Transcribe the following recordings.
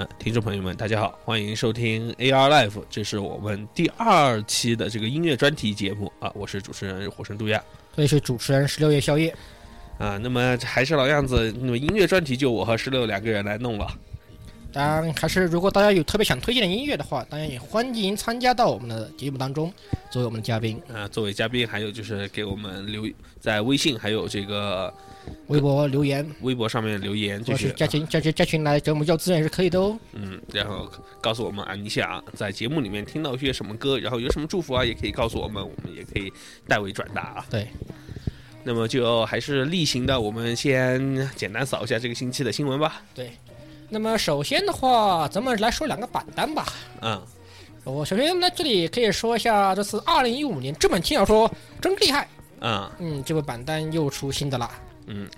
嗯，听众朋友们，大家好，欢迎收听 AR Life，这是我们第二期的这个音乐专题节目啊，我是主持人火神杜亚这里是主持人十六夜宵夜。啊。那么还是老样子，那么音乐专题就我和十六两个人来弄了。当然，还是如果大家有特别想推荐的音乐的话，当然也欢迎参加到我们的节目当中，作为我们的嘉宾。啊，作为嘉宾，还有就是给我们留在微信还有这个微博留言，微博上面留言，就是是加群加群加群来给我们要资源也是可以的哦。嗯，然后告诉我们啊，你想在节目里面听到一些什么歌，然后有什么祝福啊，也可以告诉我们，我们也可以代为转达啊。对，那么就还是例行的，我们先简单扫一下这个星期的新闻吧。对那么首先的话，咱们来说两个榜单吧。嗯，我首先呢，这里可以说一下，这次二零一五年这本轻小说真厉害。嗯嗯，这个榜单又出新的啦。嗯，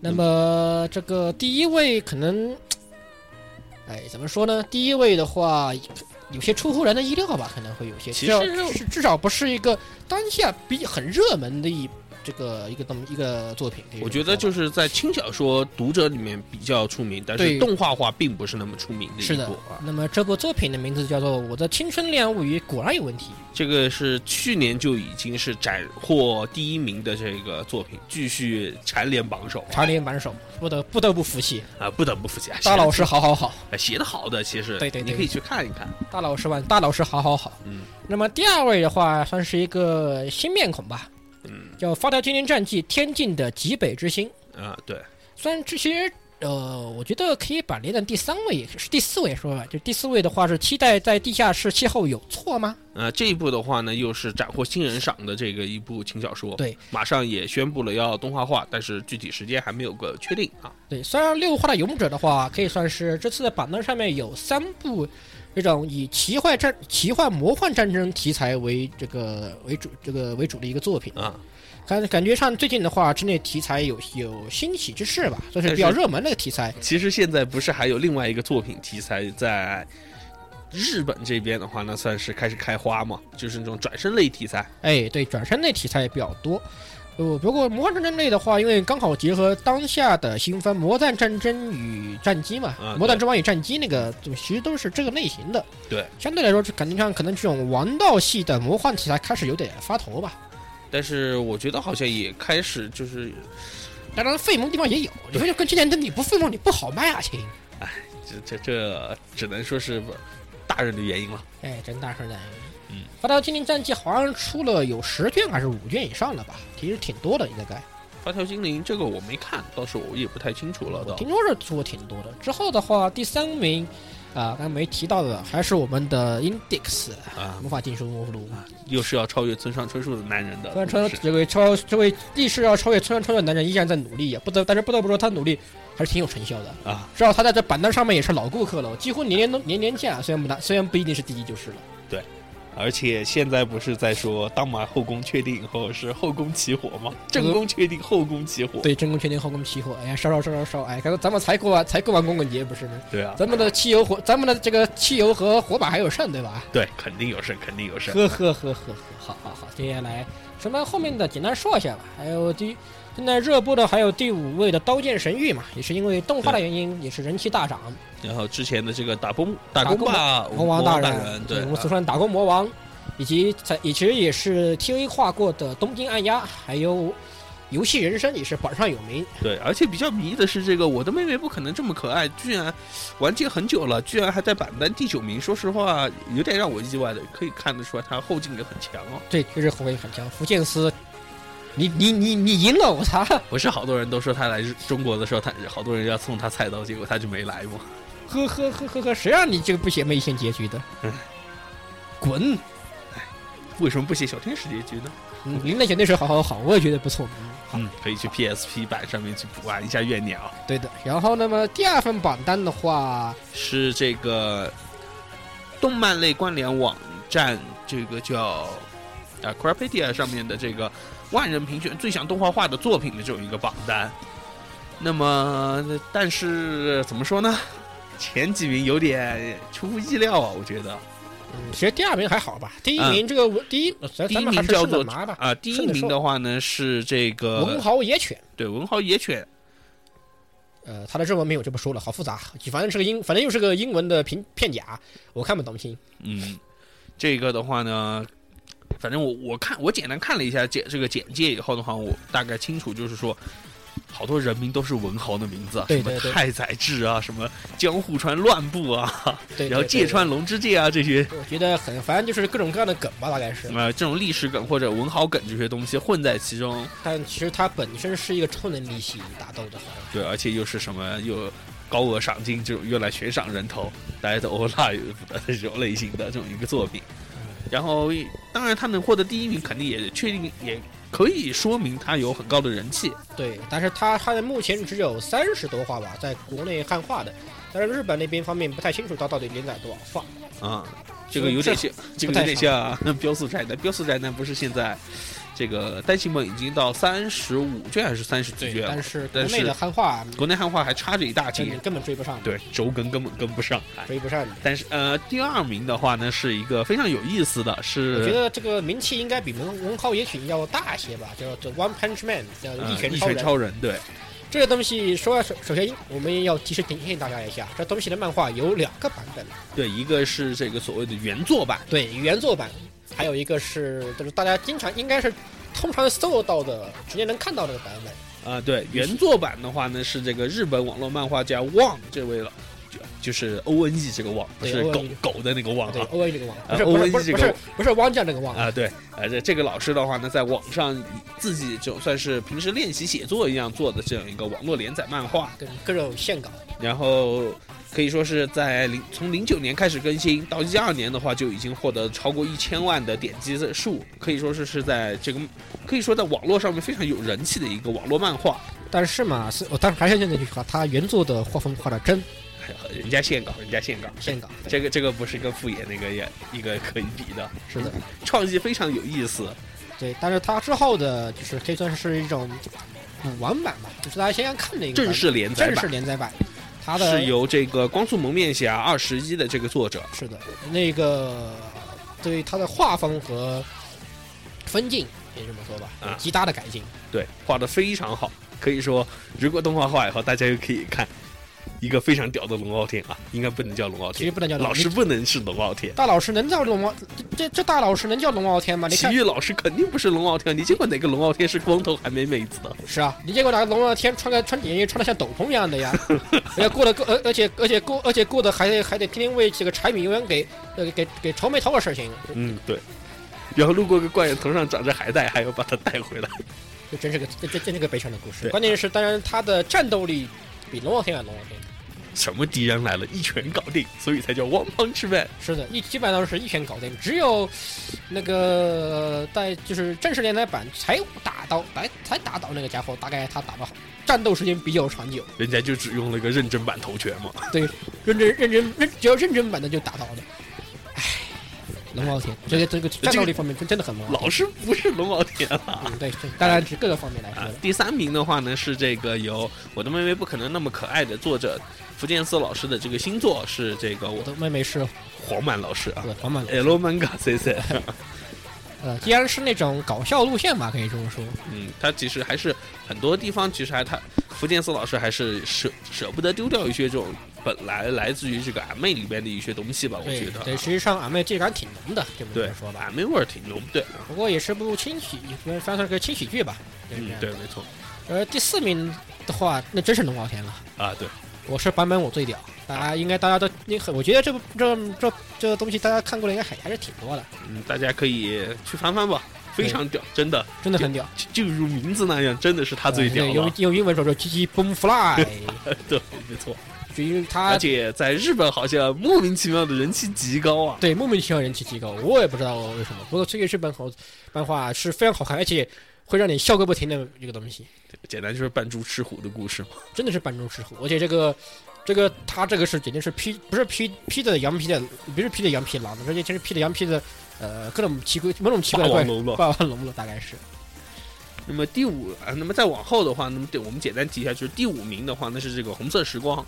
那么这个第一位可能，哎，怎么说呢？第一位的话，有些出乎人的意料吧，可能会有些，其至少实至至少不是一个当下比很热门的一这个一个这么一个作品。我觉得就是在轻小说读者里面比较出名，但是动画化并不是那么出名的是的一部啊。那么这部作品的名字叫做《我的青春恋爱物语》，果然有问题。这个是去年就已经是斩获第一名的这个作品，继续蝉联榜首啊常年榜首，不得不得不服气，啊，不得不服气啊！大老师好好好，啊写的好的，其实对对对你可以去看一看。大老师万大老师好好好。嗯那么第二位的话，算是一个新面孔吧，嗯叫《发条精灵战记：天境的极北之星》。啊，对，虽然这些呃，我觉得可以把连在第三位是第四位说吧，就第四位的话是期待在地下室邂逅有错吗？呃，这一部的话呢，又是斩获新人赏的这个一部轻小说，对，马上也宣布了要动画化，但是具体时间还没有个确定啊。对，虽然六画的勇者的话，可以算是这次的榜单上面有三部这种以奇幻战、奇幻魔幻战争题材为这个为主这个为主的一个作品啊。感感觉上最近的话，之内题材有有兴起之势吧，算是比较热门的题材。其实现在不是还有另外一个作品题材在日本这边的话呢，算是开始开花嘛，就是那种转身类题材。哎，对，转身类题材也比较多。呃，不过魔幻战争类的话，因为刚好结合当下的新番《魔弹战争与战机》嘛，啊魔弹之王与战机》那个，就其实都是这个类型的。对，相对来说，感觉上可能这种王道系的魔幻题材开始有点发头吧。但是我觉得好像也开始就是当然，费萌地方也有。你说就跟之前的你不费萌，你不好卖啊，亲。哎这这这只能说是大人的原因了。哎，真大事呢。嗯，《发条精灵战记》好像出了有十卷还是五卷以上了吧？其实挺多的，应该。发条精灵这个我没看，倒是我也不太清楚了听说是出过挺多的。之后的话，第三名，啊、刚才没提到的还是我们的 Index 啊魔法禁书目录。又是要超越村上春树的男人的村上春树，这位超这位既是要超越村上春树的男人依然在努力呀，不得但是不得不说他努力还是挺有成效的。啊，至少他在这榜单上面也是老顾客了，几乎年年都年年见啊。虽然不大，虽然不一定是第一就是了。而且现在不是在说当马后宫确定以后是后宫起火吗？正宫确定后宫起火，对，正宫确定后宫起火，哎呀，烧烧烧烧烧！哎，咱们才过完才过完光棍节不是吗？对啊，咱们的汽油火，咱们的这个汽油和火把还有剩，对吧？对，肯定有剩，肯定有剩。呵呵呵呵呵，好好好，接下来什么后面的简单说一下吧。还有第现在热播的还有第五位的《刀剑神域》嘛，也是因为动画的原因，也是人气大涨。然后之前的这个打工打打工工吧魔王大大人，对我们俗称打工魔王，以及在也其实也是 TV 画过的《东京按压》，还有《游戏人生》也是榜上有名。对，而且比较迷的是这个，我的妹妹不可能这么可爱，居然完结很久了，居然还在榜单第九名。说实话，有点让我意外的，可以看得出来她后劲也很强哦。对，确实后卫很强。福建斯，你你你你赢了，我操！不是好多人都说他来中国的时候，他好多人要送他菜刀，结果他就没来吗。呵呵呵呵呵，谁让你这个不写妹线结局的嗯？滚！为什么不写小天使结局呢？嗯，林奈姐那时候好好好，我也觉得不错。嗯，可以去 PSP 版上面去玩一下怨鸟。对的。然后，那么第二份榜单的话，是这个动漫类关联网站，这个叫啊 c r a p e d i a 上面的这个万人评选最想动画化的作品的这种一个榜单。那么，但是怎么说呢？前几名有点出乎意料啊，我觉得。嗯，其实第二名还好吧。第一名这个文第一，咱第一名叫做。啊，第一名的话呢是这个文豪野犬，对文豪野犬，呃，他的日文名我就不说了，好复杂，反正是个英，反正又是个英文的平片假，我看不懂心。嗯，这个的话呢，反正我我看我简单看了一下简这个简介以后的话，我大概清楚就是说，好多人名都是文豪的名字啊，对对对什么太宰治啊，什么江户川乱步啊，对，然后芥川龙之介啊这些。我觉得很，反正就是各种各样的梗吧，大概是。呃，这种历史梗或者文豪梗这些东西混在其中，但其实它本身是一个超能力系打斗的，对，而且又是什么又高额赏金这种用来悬赏人头，大家都 欧拉的这种类型的这种一个作品。然后，当然他能获得第一名，肯定也确定也可以说明他有很高的人气。对，但是他他的目前只有三十多话吧，在国内汉化的，但是日本那边方面不太清楚他到底连载多少话。啊，这个有点像，这个有点像《标速宅男》。《标速宅男》不是现在这个单行本已经到三十五卷还是三十几卷了但？是国内的汉化国内汉化还差着一大截根本，追不上，对，周更根本跟不上。哎追不上。但是呃，第二名的话呢，是一个非常有意思的是，我觉得这个名气应该比文文豪野犬要大些吧，叫做 One Punch Man，叫呃一拳一超人。拳超人，对，这个东西说首首先我们要及时提醒大家一下，这东西的漫画有两个版本，对，一个是这个所谓的原作版，对原作版，还有一个是就是大家经常应该是通常搜到的，直接能看到这个版本。啊、对，原作版的话呢是这个日本网络漫画家旺这位了，就就是 O N E 这个网，不是狗狗的那个旺对啊。O N E 这个网，啊不是 ONE 这个不是汪酱这个网，啊，对，呃，这这个老师的话呢，在网上自己就算是平时练习写作一样做的这样一个网络连载漫画，跟各种线稿。然后可以说是在零从零九年开始更新，到一二年的话就已经获得超过一千万的点击的数，可以说是是在这个可以说在网络上面非常有人气的一个网络漫画。但是嘛，是我当然还是那句话，他原作的画风画的真 人家现稿，人家现稿，现稿，这个这个不是跟副业那个也一个可以比的，是的，创意非常有意思。对。但是他之后的就是可以算是一种补完版吧，就是大家想想看的一个正式连载正式版连载版，它的是由这个光速蒙面侠二十一的这个作者。是的，那个对他的画风和分镜，可以这么说吧，有啊极大的改进。对，画的非常好，可以说，如果动画化以后，大家又可以看一个非常屌的龙傲天啊，应该不能叫龙傲天，其实不能叫老师不能是龙傲天，大老师能叫龙傲，这这大老师能叫龙傲天吗？你看，体育老师肯定不是龙傲天，你见过哪个龙傲天是光头还没妹子的？是啊，你见过哪个龙傲天穿个穿眼镜穿的像斗篷一样的呀？而且过得过，而而且而且过而且过得还还得天天为这个柴米油盐给呃给给愁眉头的事情，嗯，对。然后路过个怪人头上长着海带，还要把他带回来。这真是个这这真是个悲伤的故事。关键是，当然他的战斗力比龙王天还龙王天。什么敌人来了，一拳搞定，所以才叫 One Punch Man。是的，一基本上是一拳搞定，只有那个在就是正式连载版才打到才才打倒那个家伙，大概他打的好，战斗时间比较长久。人家就只用了个认真版头拳嘛。对，认真认真认只要认真版的就打倒了。唉，龙傲天这个这个战斗力方面真真的很猛。老师不是龙傲天了。嗯，对，当然是各个方面来说的。，啊第三名的话呢是这个由我的妹妹不可能那么可爱的作者福建四老师的这个新作是这个我我的妹妹是黄满老师啊黄满，，L manga C C，呃，既然是那种搞笑路线吧，可以这么说。嗯，他其实还是很多地方其实还他福建四老师还是舍舍不得丢掉一些这种本来来自于这个俺妹里边的一些东西吧，我觉得啊对，实际上俺妹这感挺浓的，这么这对说吧。俺妹味儿挺浓，对，不过也是部轻喜，算是个轻喜剧吧。对嗯，对，没错呃，第四名的话，那真是龙傲天了。啊，对，我是版本我最屌，大家应该大家都，你很，我觉得这部这这这个东西大家看过的应该还还是挺多的，嗯，大家可以去翻翻吧，非常屌，真的，真的很屌。就就如名字那样，真的是他最屌对用，用英文说说 “GG Boom Fly”，对，没错，就因为它而且在日本好像莫名其妙的人气极高啊，对莫名其妙人气极高，我也不知道为什么。不过这个日本好漫画是非常好看，而且会让你笑个不停的一个东西，简单就是扮猪吃虎的故事嘛。真的是扮猪吃虎。而且这个这个他这个是简直是披不是披披的羊皮的，不是披的羊皮狼的，而且真是披的羊皮的，呃，各种奇怪某种奇怪的怪龙了霸王龙了，大概是。那么第五啊，那么再往后的话，那么对我们简单提一下，就是第五名的话，那是这个红色时光。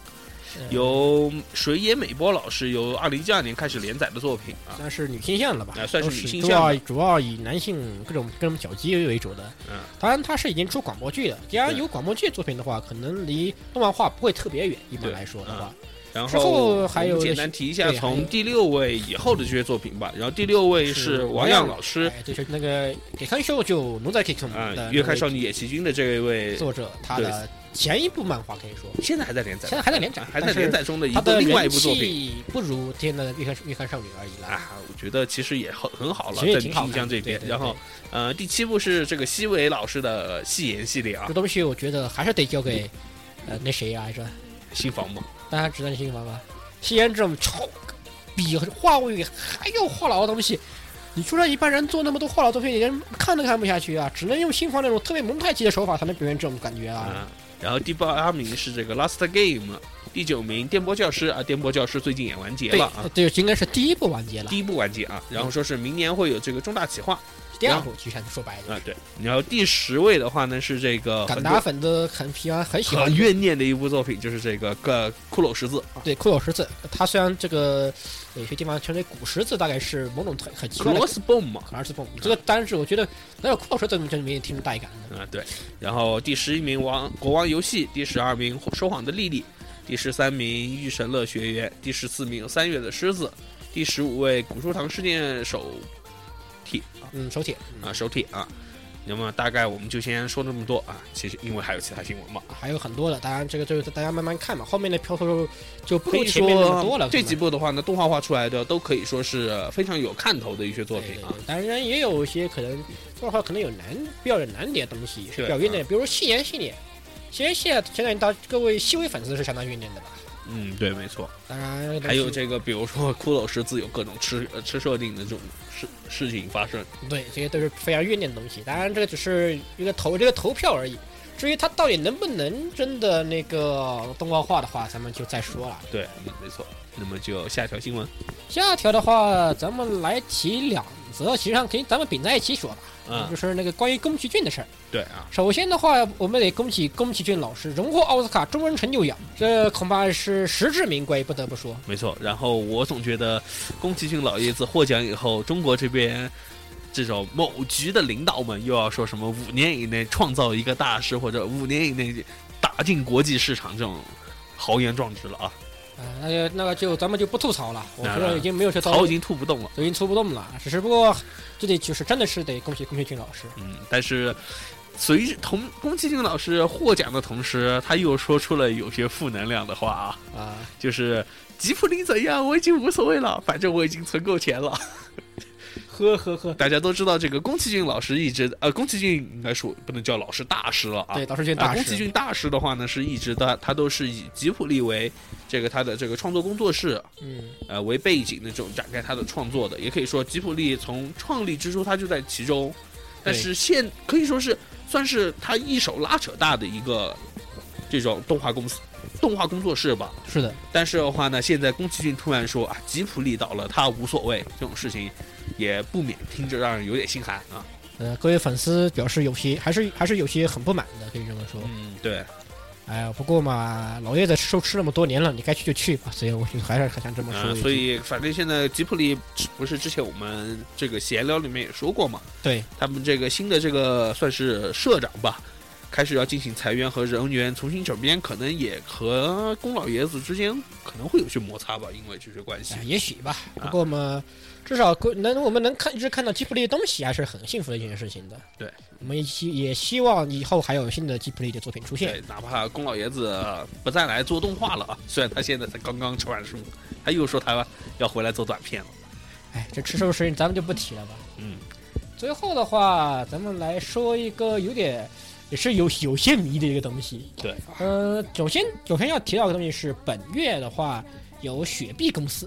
由水野美波老师由二零一二年开始连载的作品啊，算是女性向了吧？啊算是女性向主要主要以男性各种各种小鸡为主的。嗯，当然它是已经出广播剧了。既然有广播剧作品的话，可能离动漫化不会特别远。一般来说的话，然后后还有简单提一下从第六位以后的这些作品吧。然后第六位是王样老师哎，就是那个给看秀就奴在 K 啊，的《月刊少女野崎君》的这一位，作者，他的前一部漫画可以说现在还在连载现，在还在连载，还在连载中的一部另外一部作品。不如之前的月刊月刊少女而已啦。啊，我觉得其实也很很好了，在挺好看女性向这边。然后，呃，第七部是这个西尾老师的戏言系列啊这，东西我觉得还是得交给呃那谁来着，新房嘛，大家知道新房吗？西言这种超比话务还要话痨的东西，你说让一般人做那么多话痨作品，连看都看不下去啊！只能用新房那种特别蒙太奇的手法才能表现这种感觉啊！啊。然后第八名是这个 Last Game，第九名电波教师啊，电波教师最近也完结了啊，，对应该是第一部完结了，第一部完结啊，然后说是明年会有这个重大企划第二部其实说白了，啊，对。然后第十位的话呢是这个敢打粉的很喜欢很喜欢很怨念的一部作品，就是这个个骷髅十字啊对骷髅十字，它虽然这个有些地方称为古十字，大概是某种很很奇怪的，Crossbone 嘛，这个单是我觉得哪有骷髅十字这里面挺有带感的。啊，对。然后第十一名王国王游戏，第十二名说谎的莉莉，第十三名御神乐学园，第十四名三月的狮子，第十五位古书堂事件手帖啊嗯，手铁啊手帖啊。那么大概我们就先说这么多啊，其实因为还有其他新闻嘛。还有很多的，当然这个就是大家慢慢看嘛，后面的票数就不可以如前面那么多了。这几部的话呢，动画化出来的都可以说是非常有看头的一些作品啊。当然也有一些可能动画可能有难比较有难点的东西是对比较怨念，比如戏言系列，戏言系列相当于到各位细微粉丝是相当怨念的吧。嗯，对，没错。当然还有这个，比如说骷髅十字有各种吃呃吃设定的这种事事情发生。对这些都是非常怨念的东西。当然这个只是一个投这个投票而已。至于它到底能不能真的那个动画化的话，咱们就再说了。对，嗯没错。那么就下一条新闻。下条的话，咱们来提两则，实际上可以咱们并在一起说吧。啊就，是那个关于宫崎骏的事儿。对啊，首先的话，我们得恭喜宫崎骏老师荣获奥斯卡终身成就奖，这恐怕是实至名归，不得不说。没错。然后我总觉得宫崎骏老爷子获奖以后，中国这边这种某局的领导们又要说什么五年以内创造一个大师，或者五年以内打进国际市场这种豪言壮志了啊！啊、那就那个就咱们就不吐槽了，我觉得已经没有些槽已经吐不动了。都已经吐不动了，只是不过这里就是真的是得恭喜宫崎骏老师。嗯，但是随着同宫崎骏老师获奖的同时，他又说出了有些负能量的话啊，啊，就是吉普力怎样，我已经无所谓了，反正我已经存够钱了。呵呵呵，大家都知道，这个宫崎骏老师一直呃，宫崎骏应该说不能叫老师大师了啊。对，导师大宫崎师，骏大师的话呢，是一直的，他都是以吉普力为这个他的这个创作工作室，嗯，呃为背景的这种展开他的创作的，也可以说吉普力从创立之初他就在其中，但是现可以说是算是他一手拉扯大的一个这种动画公司、动画工作室吧。是的，但是的话呢，现在宫崎骏突然说啊，吉普力倒了，他无所谓，这种事情也不免听着让人有点心寒啊。呃，各位粉丝表示有些还是还是有些很不满的，可以这么说。嗯，对，哎呀，不过嘛，老爷子受吃那么多年了，你该去就去吧，所以我就还是很想这么说啊、所以反正现在吉普力不是之前我们这个闲聊里面也说过嘛，对，他们这个新的这个算是社长吧，开始要进行裁员和人员重新整编，可能也和宫老爷子之间可能会有些摩擦吧，因为这些关系哎。也许吧。啊不过嘛，至少能我们能看一直看到吉普力的东西，还是很幸福的一件事情的。对，我们也希也希望以后还有新的吉普力的作品出现对。，哪怕宫老爷子不再来做动画了啊，虽然他现在才刚刚吃完书，他又说他要回来做短片了。哎，这吃寿司咱们就不提了吧。嗯，最后的话，咱们来说一个有点也是有有些迷的一个东西。对，呃，首先首先要提到的东西是本月的话有雪碧公司，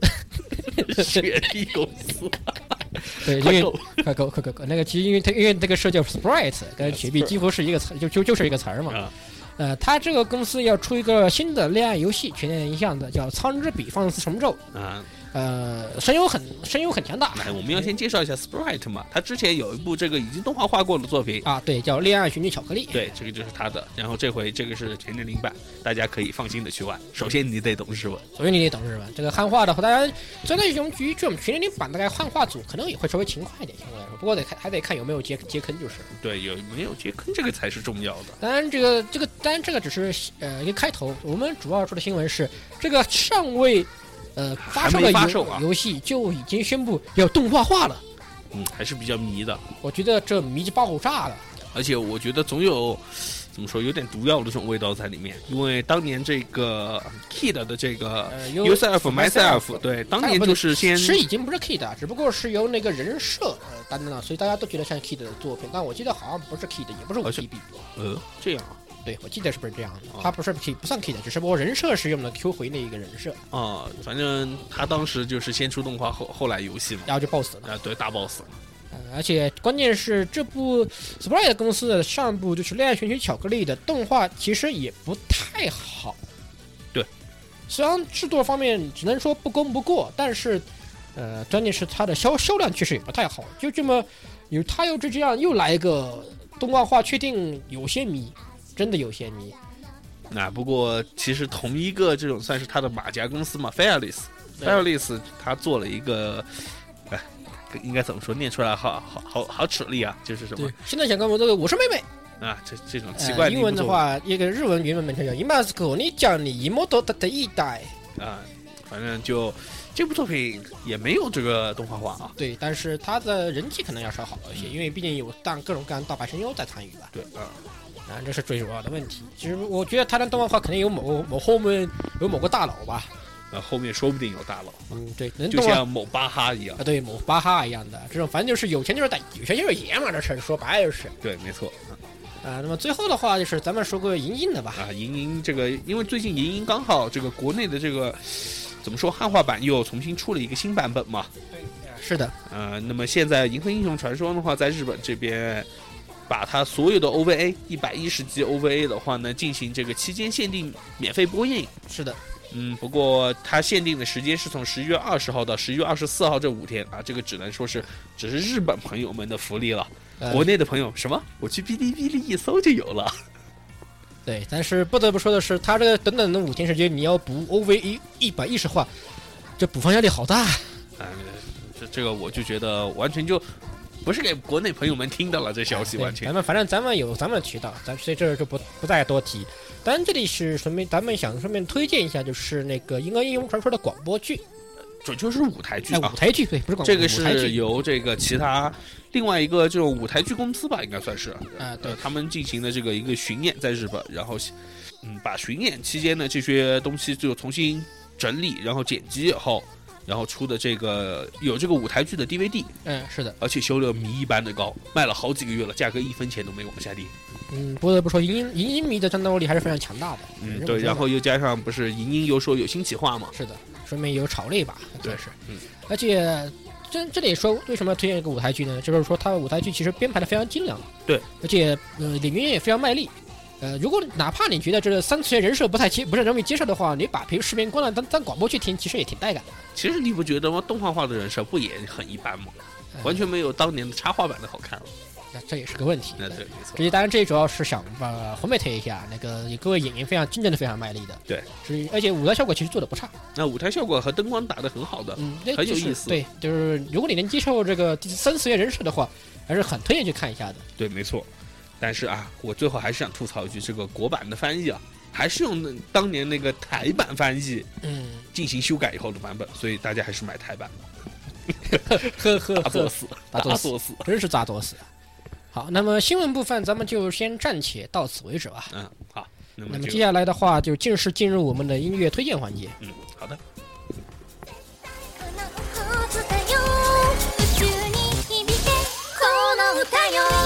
雪碧公司，对，因为快够 快够快够，那个其实因为它因为那个社叫 Sprite，跟雪碧几乎是一个词，就就就是一个词儿嘛。啊，呃，他这个公司要出一个新的恋爱游戏，全年一项的，叫《苍之彼放四重奏》。啊，呃，声优很声优很强大来，我们要先介绍一下 Sprite 嘛，他之前有一部这个已经动画化过的作品，啊，对，叫《恋爱寻女巧克力》。对，这个就是他的。然后这回这个是全年龄版，大家可以放心的去玩。首先你得懂日文，首先你得懂日文。这个汉化的话，大家针对这种于这种全年龄版，大概汉化组可能也会稍微勤快一点，相对来说。不过得看还得看有没有接接坑，就是。对，有没有接坑这个才是重要的。当然，这个这个当然这个只是呃一个开头。我们主要说的新闻是这个尚未呃发售还的游售啊游戏就已经宣布要动画化了。嗯，还是比较迷的。我觉得这迷就爆炸了。而且我觉得总有怎么说有点毒药的这种味道在里面，因为当年这个 Kid 的这个呃 Yourself Myself，对，当年就是先其实已经不是 Kid，啊只不过是由那个人设呃担当了，所以大家都觉得像 Kid 的作品。但我记得好像不是 Kid，也不是五好像。呃这样对，我记得是不是这样的？哦他不是 Kid，不算 Kid，只是不过人设是用的 Q 回那一个人设，啊、反正他当时就是先出动画后后来游戏嘛，然后就 BOSS 了。啊对大 boss，呃而且关键是这部 Sprite 公司的上部就是《恋爱寻奇巧克力》的动画，其实也不太好。对，虽然制作方面只能说不功不过，但是，呃，关键是它的销销量确实也不太好。就这么有他又这这样又来一个动画化，确定有些迷，真的有些迷。那不过其实同一个这种算是他的马甲公司嘛，Fairless，Fairless 他做了一个，哎，应该怎么说？念出来好好好好齿力啊，就是什么，现在想跟我这个我是妹妹。啊？这这种奇怪呃、英文的话，一个日文原文名称叫《伊马斯克你讲你一模多的的一代》。啊，反正就这部作品也没有这个动画化啊。对，但是它的人气可能要稍好一些，因为毕竟有大各种各样的大牌声优在参与吧。对啊，啊，这是最主要的问题。其实我觉得他的动画化肯定有某某后面有某个大佬吧。那后面说不定有大佬，嗯，对，能就像某巴哈一样啊，。对，某巴哈一样的这种，反正就是有钱就是大，有钱就是爷们儿的事儿，说白了就是。对，没错啊，那么最后的话就是咱们说个莹莹的吧。啊，银鹰这个，因为最近银鹰刚好这个国内的这个怎么说汉化版又重新出了一个新版本嘛。对是的，呃，那么现在《银河英雄传说》的话，在日本这边，把它所有的 OVA 一百一十集 OVA 的话呢，进行这个期间限定免费播映。是的，嗯，不过它限定的时间是从十一月二十号到十一月二十四号这五天啊，这个只能说是只是日本朋友们的福利了。呃国内的朋友什么？我去哔哩哔哩一搜就有了。对，但是不得不说的是，它这个短短的五天时间，你要补 OVA 一百一十话，这补番压力好大。啊，这这个我就觉得完全就不是给国内朋友们听到了，这消息对完全咱们反正咱们有咱们的渠道，咱所以这儿就不不再多提。当然，这里是顺便咱们想顺便推荐一下，就是那个《银河英雄传说》的广播剧，准确是舞台剧哎，啊舞。台剧对，不是广播，这个是由这个其他另外一个这种舞台剧公司吧，应该算是。啊，对。呃，他们进行的这个一个巡演在日本，然后嗯，把巡演期间的这些东西就重新整理，然后剪辑以后，然后出的这个有这个舞台剧的 DVD，嗯，是的，而且销量迷一般的高，卖了好几个月了，价格一分钱都没往下跌。嗯，不得不说，银鹰银鹰迷的战斗力还是非常强大的。嗯，对，然后又加上不是银鹰又说有新企划嘛，是的，说明有炒了一把，对算是，嗯，而且。这这里说为什么要推荐一个舞台剧呢？就是说它的舞台剧其实编排的非常精良，对，而且呃演员也非常卖力。呃，如果哪怕你觉得这个三次元人设不太接不是容易接受的话，你把平视频关了当当广播去听，其实也挺带感的。其实你不觉得吗？动画化的人设不也很一般吗？呃完全没有当年的插画版的好看了。那这也是个问题。那对，没错这。些当然，这主要是想把红妹推一下，那个各位演员非常真正的非常卖力的，对，是而且舞台效果其实做的不差，那舞台效果和灯光打的很好的，嗯，那很有意思对，就是如果你能接受这个第三次元人设的话，还是很推荐去看一下的。对，没错。但是啊，我最后还是想吐槽一句，这个国版的翻译啊，还是用那当年那个台版翻译嗯，进行修改以后的版本，所以大家还是买台版，呵呵呵，大作死，大作死作死。真是咋作死啊！好，那么新闻部分咱们就先暂且到此为止吧。嗯，好，那么那么接下来的话，就正式进入我们的音乐推荐环节。嗯，好的。こ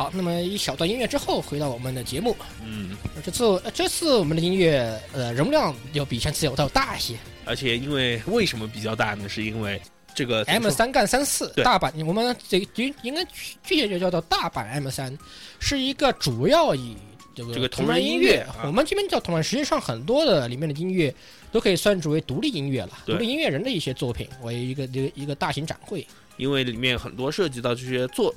好好，那么一小段音乐之后，回到我们的节目。嗯，这次呃这次我们的音乐呃容量要比上次要大一些而且因为为什么比较大呢？是因为这个，M 三杠三四大版，我们这应应该具具体就叫做大版 M 三，是一个主要以这个这个同同人音音乐我们这边叫同人，实际上很多的里面的音乐都可以算作为独立音乐了，对独立音乐人的一些作品为一个一个一个大型展会。因为里面很多涉及到这些作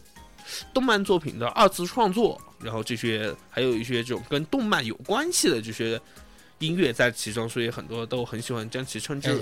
动漫作品的二次创作，然后这些还有一些这种跟动漫有关系的这些音乐在其中，所以很多都很喜欢将其称之，为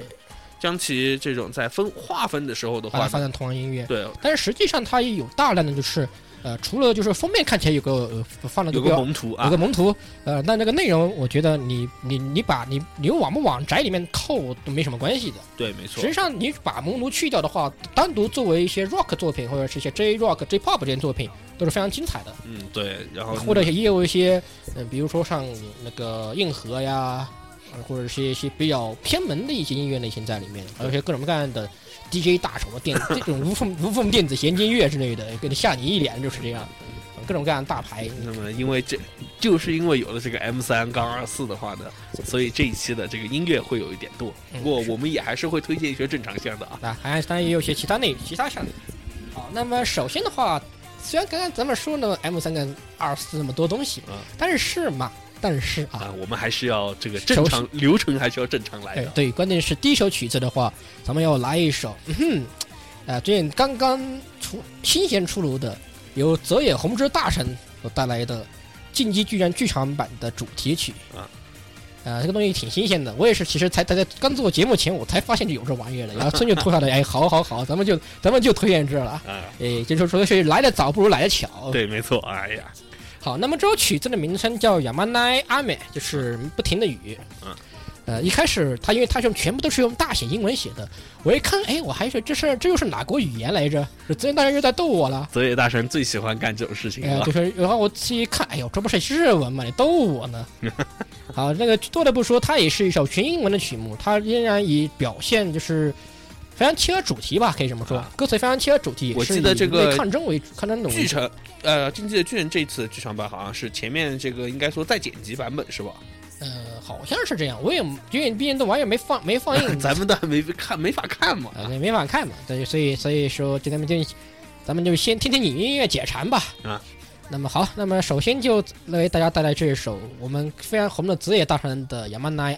将其这种在分划分的时候的话呢，把它发展同人音乐，对，但是实际上它也有大量的就是呃，除了就是封面看起来有个呃放了有个个标萌图啊有个，蒙图，呃，那那个内容我觉得你你你把你你往不往宅里面扣都没什么关系的。对，没错实际，上你把蒙图去掉的话，单独作为一些 rock 作品或者是一些 J rock、J pop 这些作品都是非常精彩的。嗯，对，然后或者也有一些，嗯、比如说像那个硬核呀，呃或者是一些比较偏门的一些音乐类型在里面，还有一些各种各样的 DJ 大手的电这种无缝无缝电子衔接乐之类的，给你吓你一脸就是这样，呃各种各样的大牌。那么，因为这就是因为有了这个 M 三杠二四的话呢，所以这一期的这个音乐会有一点多。嗯不过我们也还是会推荐一些正常项的啊。啊，还当然也有些其他内其他项目。好，那么首先的话，虽然刚刚咱们说呢 M 三跟二四那么多东西，啊但是嘛，但是啊，啊，我们还是要这个正常流程，还是要正常来的。哎对，关键是第一首曲子的话，咱们要来一首，嗯哼，呃，最近刚刚出新鲜出炉的，由泽野弘之大神所带来的《进击巨人》剧场版的主题曲啊。呃，这个东西挺新鲜的，我也是，其实才才在刚做节目前，我才发现就有这玩意儿了，然后孙就拖下来，哎，好好好，咱们就咱们就推荐这了，啊，哎，就是说是来的早不如来的巧。对，没错。哎呀，好，那么这首曲子的名称叫《Yamanai Ame》，就是不停的雨。嗯。呃，一开始他因为他是全部都是用大写英文写的，我一看，哎，我还说这是这又是哪国语言来着？这泽野大人又在逗我了。泽野大神最喜欢干这种事情了就。是，然后我仔细一看，哎呦，这不是日文吗？你逗我呢？好，那个多的不说，它也是一首全英文的曲目，它仍然以表现就是非常切合主题吧，可以这么说，啊歌词非常切合主题。我记得这个抗争为抗争。剧场，呃，《竞技的巨人》这次剧场版好像是前面这个应该说再剪辑版本是吧？呃，好像是这样，我也因为毕竟这玩意儿没放没放映，咱们都还没看，没法看嘛。啊，没没法看嘛，对，所以所以说，今天们就咱们就先听听你音乐解馋吧。啊，那么好，那么首先就为大家带来这一首我们非常红的泽野大神的《Yamanai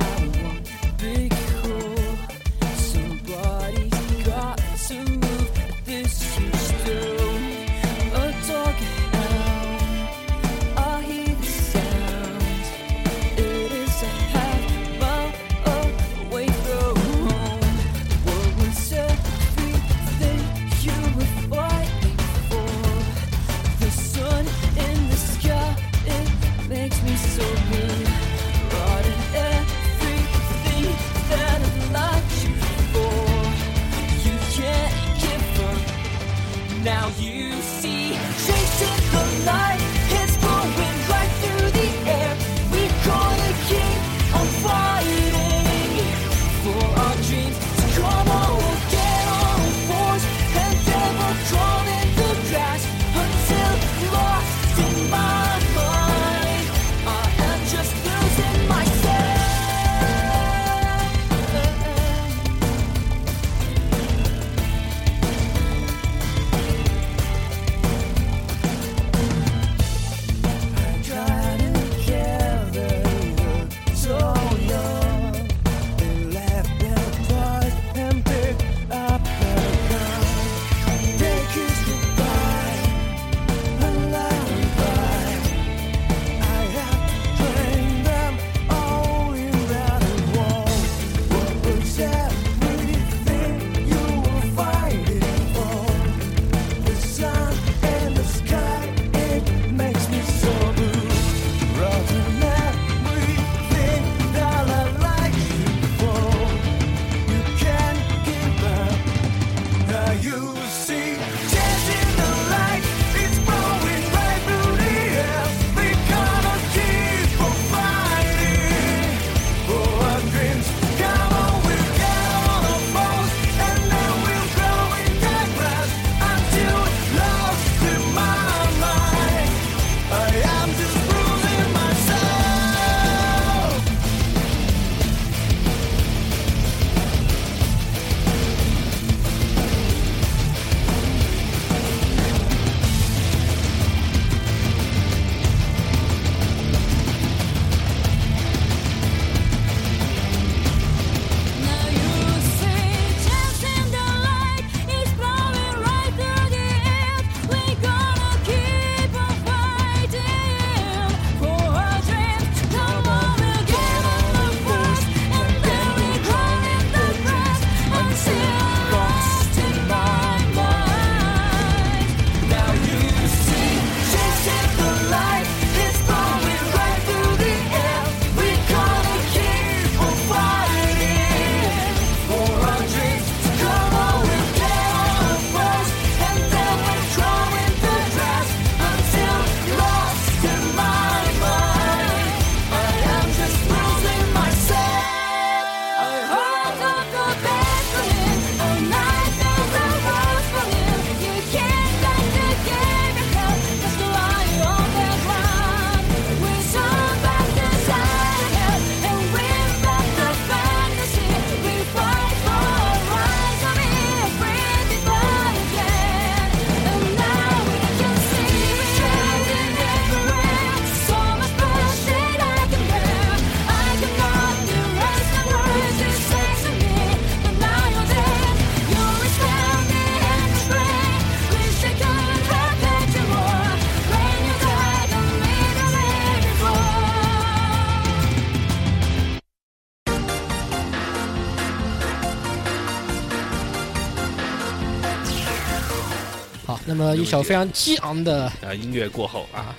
么一首非常激昂的呃音乐过后啊，啊，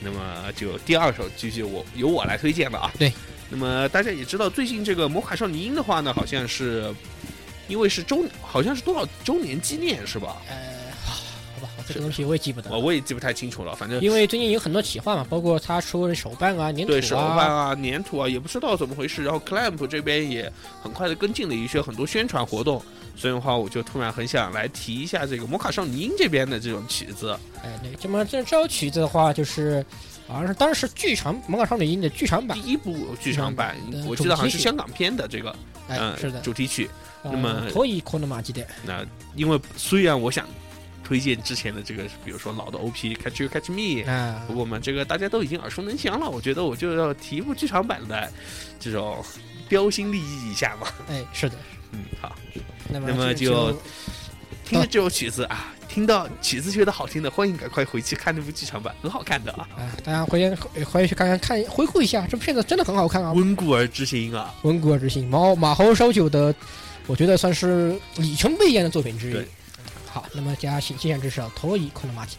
那么就第二首继续我由我来推荐了啊。对，那么大家也知道，最近这个《魔卡少女樱》的话呢，好像是因为是周，好像是多少周年纪念是吧？呃，好吧，这个东西我也记不得我，我也记不太清楚了，反正因为最近有很多企划嘛，包括他出手办啊、粘土对手办啊，啊、粘土啊，也不知道怎么回事。然后 Clamp 这边也很快的跟进了一些很多宣传活动，所以的话，我就突然很想来提一下这个《魔卡少女樱》这边的这种曲子。哎，对，这么这这首曲子的话，就是好像是当时剧场《魔卡少女樱》的剧场版第，一部剧场版嗯，我记得好像是香港片的这个，哎，嗯，是的，主题曲。呃那么可以可能嘛记得，那因为虽然我想推荐之前的这个，比如说老的 OP Catch You Catch Me，啊不，过嘛，这个大家都已经耳熟能详了，我觉得我就要提一部剧场版的这种标新立异一下嘛。哎，是的，嗯，好，那么就就听着这首曲子啊，听到曲子觉得好听的，欢迎赶快回去看那部剧场版，很好看的啊，啊，大家回去回回去看看看回顾一下，这片子真的很好看啊，温故而知新啊。温故而知新，马马猴烧酒的，我觉得算是里程碑一样的作品之一对。好，那么大家请接下来这首《头一可能马记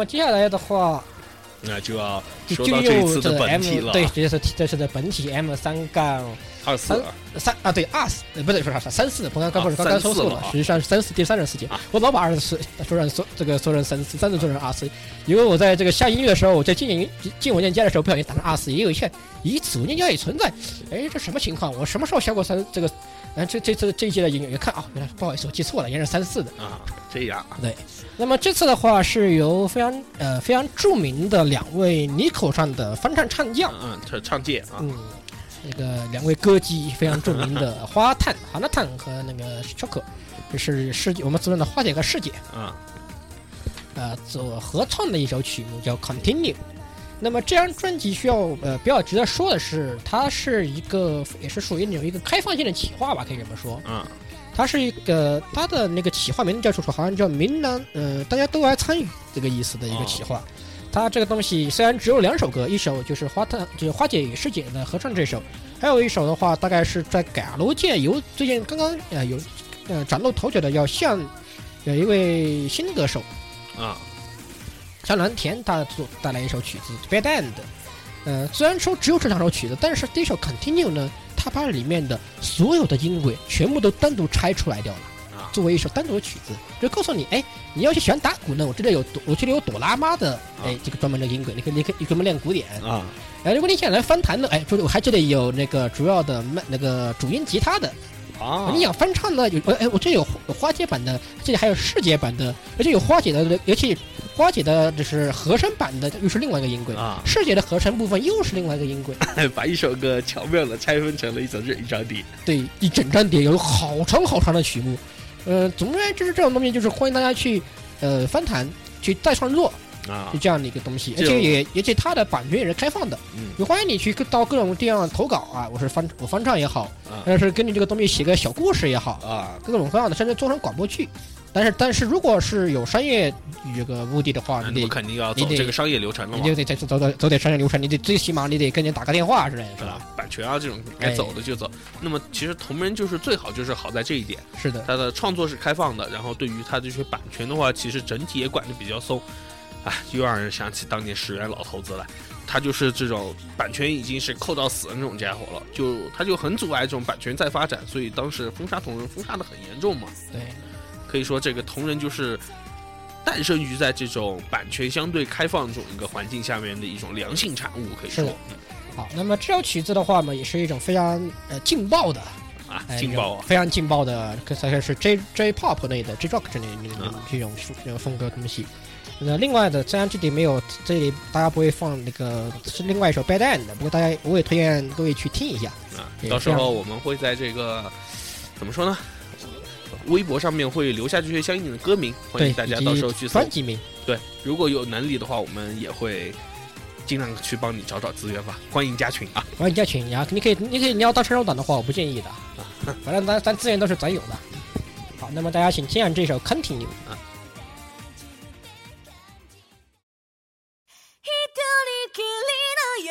么接下来的话，那就要就就说到这次的本 M 体了，对，这是这是的本体 M 三杠二四三啊对二四，呃不对，说啥三四，刚刚刚不是啊刚刚说错了啊实际上是三四第三人世界啊，我老把二十四说成说这个说成三四，三四说成二四，因为我在这个下音乐的时候，我在进进进文件夹的时候不小心打成二四，也有一圈，咦，此文件夹也存在，哎，这什么情况？我什么时候下过三这个？呃，这这次这一季的音乐一看啊，原来不好意思，我记错了，原来是三四的。啊，这样。啊那么这次的话是由非常呃非常著名的两位尼口上的翻唱唱将，嗯，唱唱界啊，嗯，那个两位歌姬非常著名的花探、哈娜探和那个 Choco，这是世界我们俗称的花姐和世姐，啊呃，所合唱的一首曲目叫《Continue》。那么这张专辑需要呃比较值得说的是，它是一个也是属于那种一个开放性的企划吧，可以这么说。嗯它是一个它的那个企划名字叫做好像叫“明南”，呃，大家都来参与这个意思的一个企划。它这个东西虽然只有两首歌，一首就是花探就是花姐与师姐的合唱这首，还有一首的话大概是在改楼界有最近刚刚呃有呃崭露头角的，要向有一位新歌手啊向蓝田他做带来一首曲子《Bad End》。呃，虽然说只有这两首曲子，但是第一首《Continue》呢，它把里面的所有的音轨全部都单独拆出来掉了。啊作为一首单独的曲子，就告诉你，哎，你要是喜欢打鼓呢，我这里有朵，我这里有朵拉妈的，哎，这个专门的音轨，你可以，你可以，你专门练鼓点。啊哎，如果你想来翻弹呢，哎，这里我还这里有那个主要的麦那个主音吉他的。啊你想翻唱呢，有，哎，我这有有花街版的，这里还有世界版的，而且有花姐的，而且花姐的就是和声版的，又是另外一个音轨。啊，世姐的合成部分又是另外一个音轨，把一首歌巧妙的拆分成了一整一张碟对，一整张碟有好长好长的曲目。呃，总之就是这种东西，就是欢迎大家去呃翻弹，去再创作，啊。就这样的一个东西，而且也而且它的版权也是开放的，嗯。也欢迎你去到各种地方投稿啊，我是翻我翻唱也好，啊。或者是根据这个东西写个小故事也好，啊。各种各样的，甚至做成广播剧。但是但是如果是有商业这个目的的话，你肯定要走这个商业流程了嘛你就，得走走走走点商业流程，你得最起码你得跟人打个电话之类的，是吧？版权啊这种该走的就走。那么其实同人就是最好就是好在这一点，是的，它的创作是开放的，然后对于它这些版权的话，其实整体也管得比较松。哎，又让人想起当年石原老头子了，他就是这种版权已经是扣到死的那种家伙了，就他就很阻碍这种版权再发展，所以当时封杀同人封杀的很严重嘛。对。可以说这个同人就是诞生于在这种版权相对开放这种一个环境下面的一种良性产物，可以说好，那么这首曲子的话嘛，也是一种非常呃劲爆的，啊，哎劲爆啊！非常劲爆的，可算是 J J pop 类的 J rock 之类的嗯这种这种风格东西。那另外的，虽然这里没有，这里大家不会放那个是另外一首 Bad End 的，不过大家我也推荐各位去听一下。啊，到时候我们会在这个怎么说呢？微博上面会留下这些相应的歌名，欢对，迎大家以及到时候去搜专。辑名。对，如果有能力的话，我们也会尽量去帮你找找资源吧。欢迎加群啊！欢迎加群呀，你可以你可以你要当成肉党的话，我不建议的。反正咱咱资源都是咱有的。好，那么大家请听上这首 Continue。一人きりの夜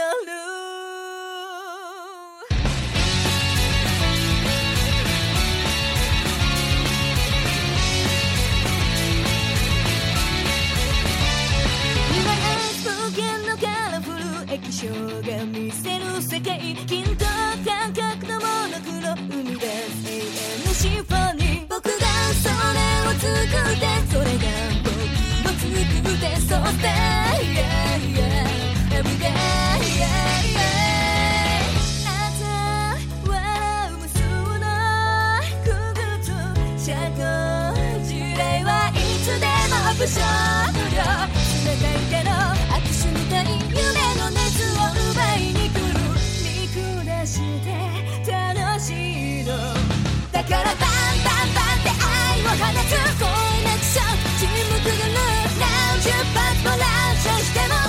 ル液晶が見せる世界均等感覚のモノクロ生み出す永遠のシンフォニー僕がそれを作ってそれが僕を作って So stay yeah, yeah, every day yeah, yeah 無数の空空と社交辞令はいつでも不詳からバンバンバンって愛を放つコネクション沈黙が無何十発も乱射しても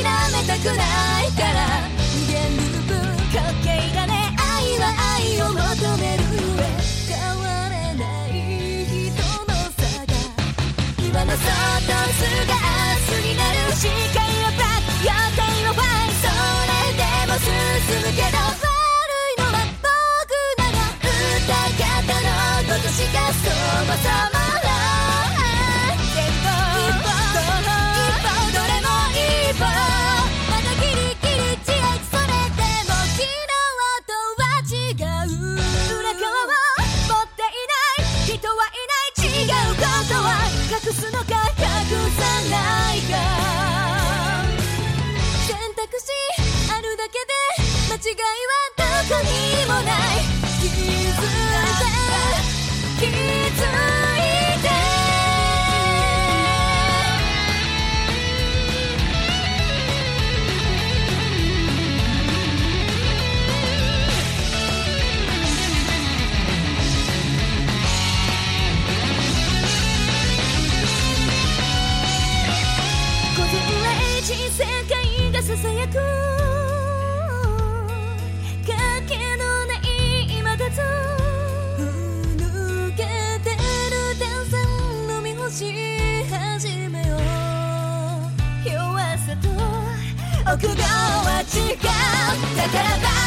めたくないから。無限ループ滑稽だね愛は愛を求めるゆえ変われない人の差が。今のそうとすが明日になる視界はブラック。予定はファイそれでも進むさやくかけのない今だと抜けてる電線飲み干し始めよう。弱さと奥側は違う。だからバ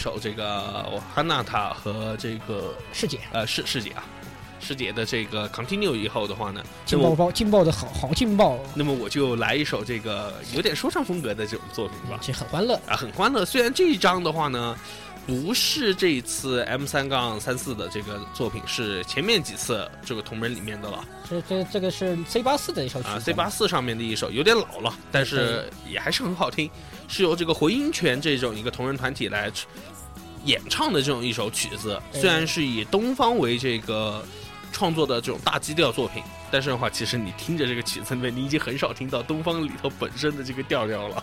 首这个汉娜塔和这个师姐。呃师师姐啊，师姐的这个 continue 以后的话呢，劲爆爆劲爆的好好劲爆，那么我就来一首这个有点说唱风格的这种作品吧。其实很欢乐。啊，很欢乐。虽然这一张的话呢，不是这一次 M 三杠三四的这个作品，是前面几次这个同人里面的了。这这这个是 C 八四的一首曲啊子，C 八四上面的一首，有点老了，但是也还是很好听，是由这个回音泉这种一个同人团体来演唱的这种一首曲子，虽然是以东方为这个。创作的这种大基调作品，但是的话，其实你听着这个曲子里面，你已经很少听到东方里头本身的这个调调了。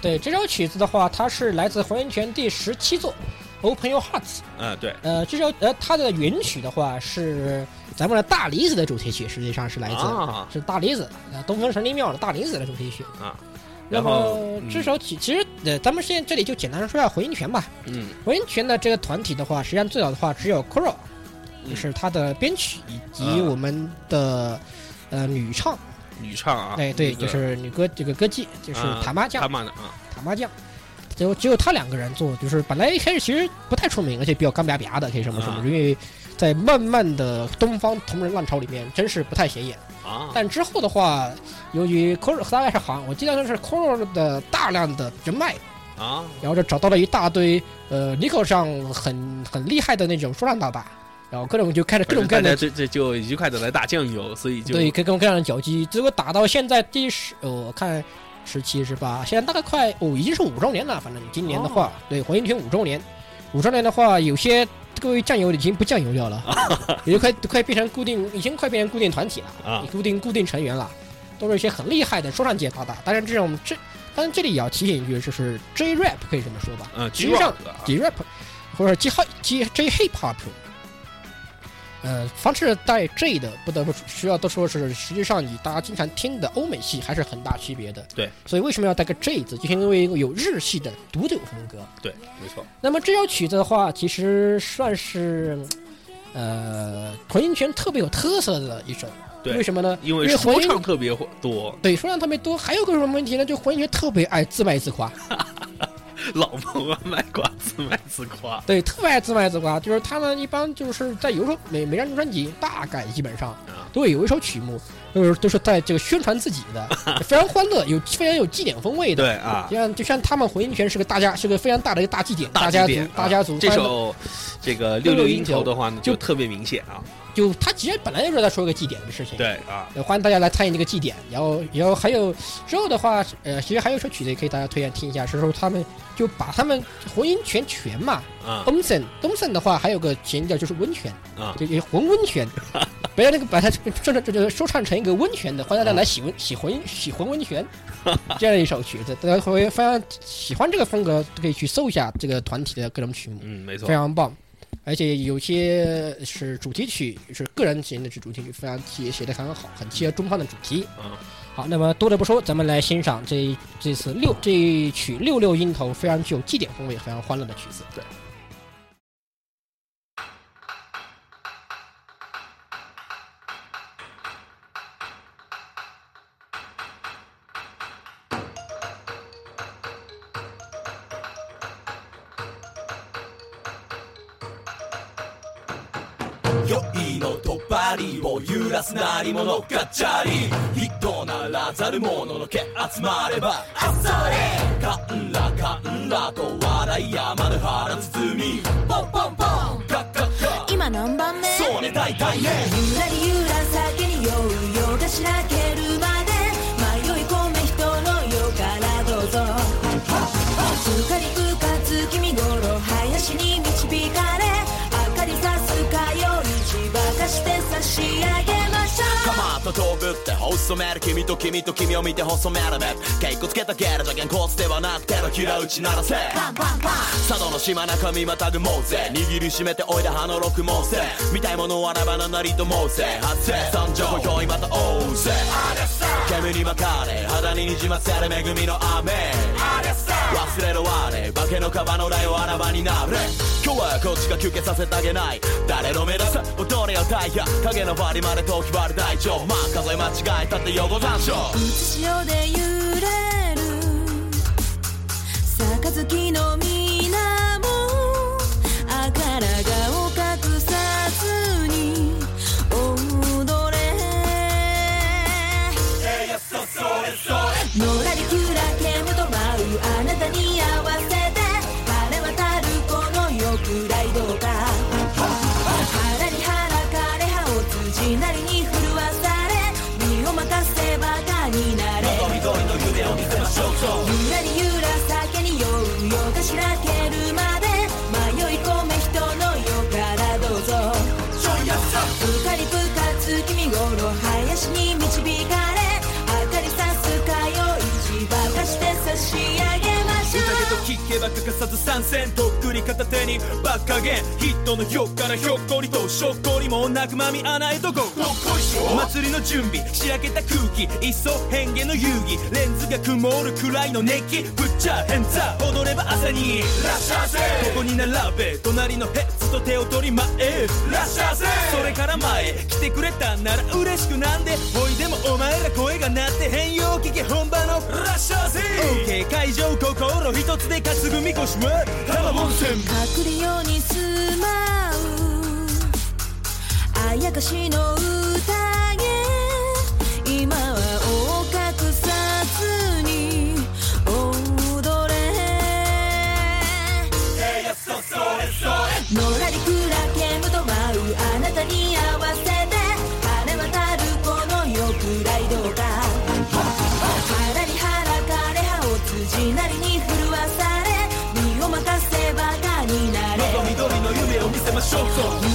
对这首曲子的话，它是来自还原泉第十七作《Open Your Hearts》。嗯，对，呃，这首呃它的原曲的话是咱们的大梨子的主题曲，实际上是来自、啊是大梨子呃东方神灵庙的大梨子的主题曲。啊，那然后至少其其实呃咱们现在这里就简单地说一下回音泉吧。嗯，回音泉的这个团体的话，实际上最早的话只有嗯就是他的编曲以及啊我们的。呃，女唱，女唱啊，对对，就是女歌，这个歌姬就是啊塔麻将他，妈的啊，塔麻将，只有只有他两个人做，就是本来一开始其实不太出名，而且比较干巴巴的，可以这么说，啊因为在漫漫的东方同人浪潮里面，真是不太显眼。啊，但之后的话，由于 Koro 大概是好像我记得是 Koro 的大量的人脉，啊，然后就找到了一大堆呃 Nico 上很很厉害的那种说唱大大，然后各种就开始各种各样的这这就愉快的来打酱油，所以就对，各种各样的脚击，结果打到现在第十，呃，我看十七十八，现在大概快哦，已经是五周年了。反正今年的话，对火焰拳五周年，五周年的话，有些各位酱油已经不酱油料了，也就快快变成固定，已经快变成固定团体了，啊固定固定成员了，都是一些很厉害的说唱界大大。当然，这种这，当然这里也要提醒一句，就是 J rap 可以这么说吧，嗯，实际上 J rap 或者 J hip J J hip hop，呃，凡是带 J 的，不得不需要都说是，实际上你大家经常听的欧美系还是很大区别的。对，所以为什么要带个 J 字，就是因为有日系的独有风格。对，没错，那么这首曲子的话，其实算是，呃混音圈特别有特色的一首。对为什么呢？因为混说音唱特别多，对说唱特别多，还有个什么问题呢？就混音圈特别爱自卖自夸，老蒙啊卖瓜自卖自夸。对，特别爱自卖自夸。就是他们一般就是在有一首每每张专辑，大概基本上啊都会有一首曲目，都是都是在这个宣传自己的，非常欢乐，有非常有祭典风味的。对啊，就像就像他们回音泉是个大家是个非常大的一个大祭典，大大家族大家族。啊这他们首这个六六音头的话呢，就特别明显啊。就他其实本来就是在说一个祭典的事情。对啊，呃，欢迎大家来参与这个祭典，然后，然后还有之后的话，呃，其实还有一首曲子也可以大家推荐听一下，是说他们就把他们回音泉泉嘛，啊东森东森的话还有个前调就是温泉，啊就就混温泉，不要那个把它说成这个说唱成一个温泉的，欢迎大家来洗温洗混洗混温泉，这样一首曲子，大家会非常喜欢这个风格，都可以去搜一下这个团体的各种曲目。嗯，没错非，常棒，而且有些是主题曲，是个人型的是主题曲，非常写写的很好，很契合中方的主题。嗯，好，那么多的不说，咱们来欣赏这这次六这一曲六六音头非常具有祭典风味、非常欢乐的曲子。对。リを揺らす鳴り物ガチャリ。人ならざる者の毛集まればあっそれ。かんらかんらと笑い山の腹包み。ポンポンポン。カッカッカ今何番目？そうね大体ね。ゆらりゆら酒に酔うよがぶって細める君と君と君を見て細める目稽古つけたゲルじゃけんコースではなく手のひら打ち鳴らせ。パンパンパン佐渡の島中身またぐもうぜ。握りしめておいで葉の六毛せ見たいものはラバのなりともうぜ。発生。参上用意またおうぜ。煙に巻かれ肌ににじませる恵みの雨。忘れろ我化けの皮のライをあらばになれ今日はこっちが休憩させてあげない。誰の目指す？踊れよタイヤ影のバリまで時割る大丈夫。まあ数え間違えたって横残暑うつ潮で揺れる。杯の港み穴へとゴー祭りの準備しらけた空気一層変幻の遊戯レンズが曇るくらいの熱気ぶっちゃ変座踊れば朝にらっしゃせここに並べ隣のヘッズと手を取り前らっしゃせそれから前来てくれたなら嬉しくなんでおいでもお前ら声が鳴って変よ聞け本場のらっしゃせ OK 会場心一つで担ぐみこしは玉温泉隠れように住まやかしの宴。今は尾を隠さずに踊れ。のらりくらけむと舞うあなたに合わせて。晴れ渡るこの世くらいどうか。腹に腹かれ葉を辻なりに震わされ。身を任せばかになれ。緑の夢を見せましょう。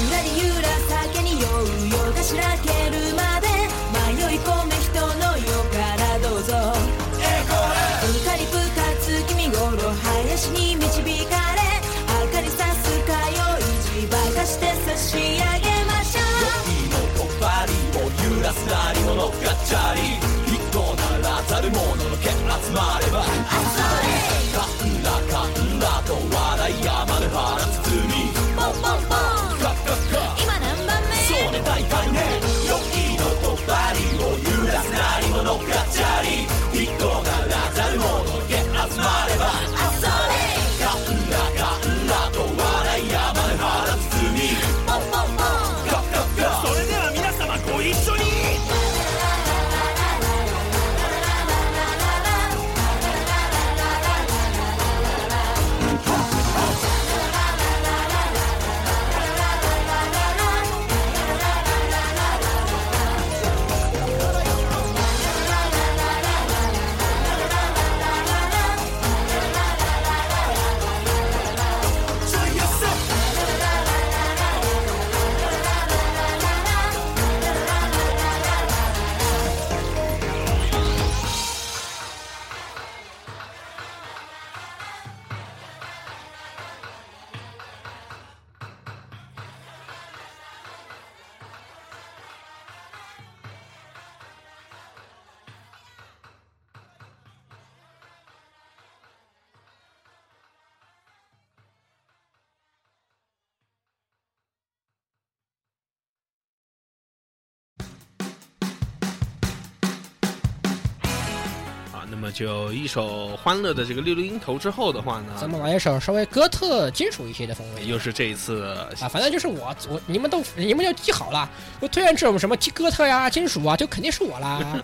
么就一首欢乐的这个六六音头之后的话呢，咱们来一首稍微哥特金属一些的风味。又是这一次啊，反正就是我我你们都你们就记好了，我推荐这种什么哥特呀、金属啊，就肯定是我啦。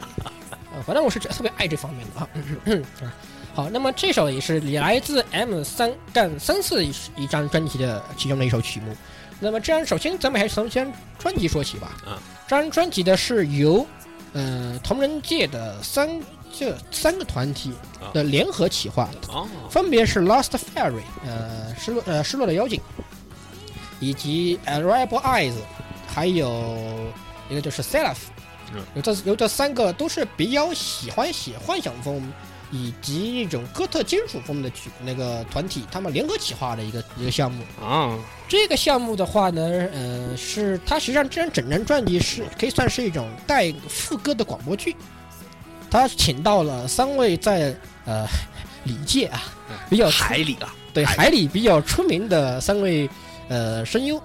啊，反正我是特别爱这方面的啊。嗯 好，那么这首也是来自 M 三杠三四一一张专辑的其中的一首曲目。那么这样，首先咱们还是从先专辑说起吧。啊，这张专辑的是由呃同人界的三这三个团体的联合企划，哦，分别是 Lost Fairy，呃，失落呃失落的妖精，以及 Arrival Eyes，还有一个就是 Self，嗯。有这有这三个都是比较喜欢写幻想风以及一种哥特金属风的曲那个团体，他们联合企划的一个一个项目。啊，这个项目的话呢，呃，是它实际上这张整张专辑是可以算是一种带副歌的广播剧。他请到了三位在呃礼界啊比较海里啊，对海海里比较出名的三位呃声优，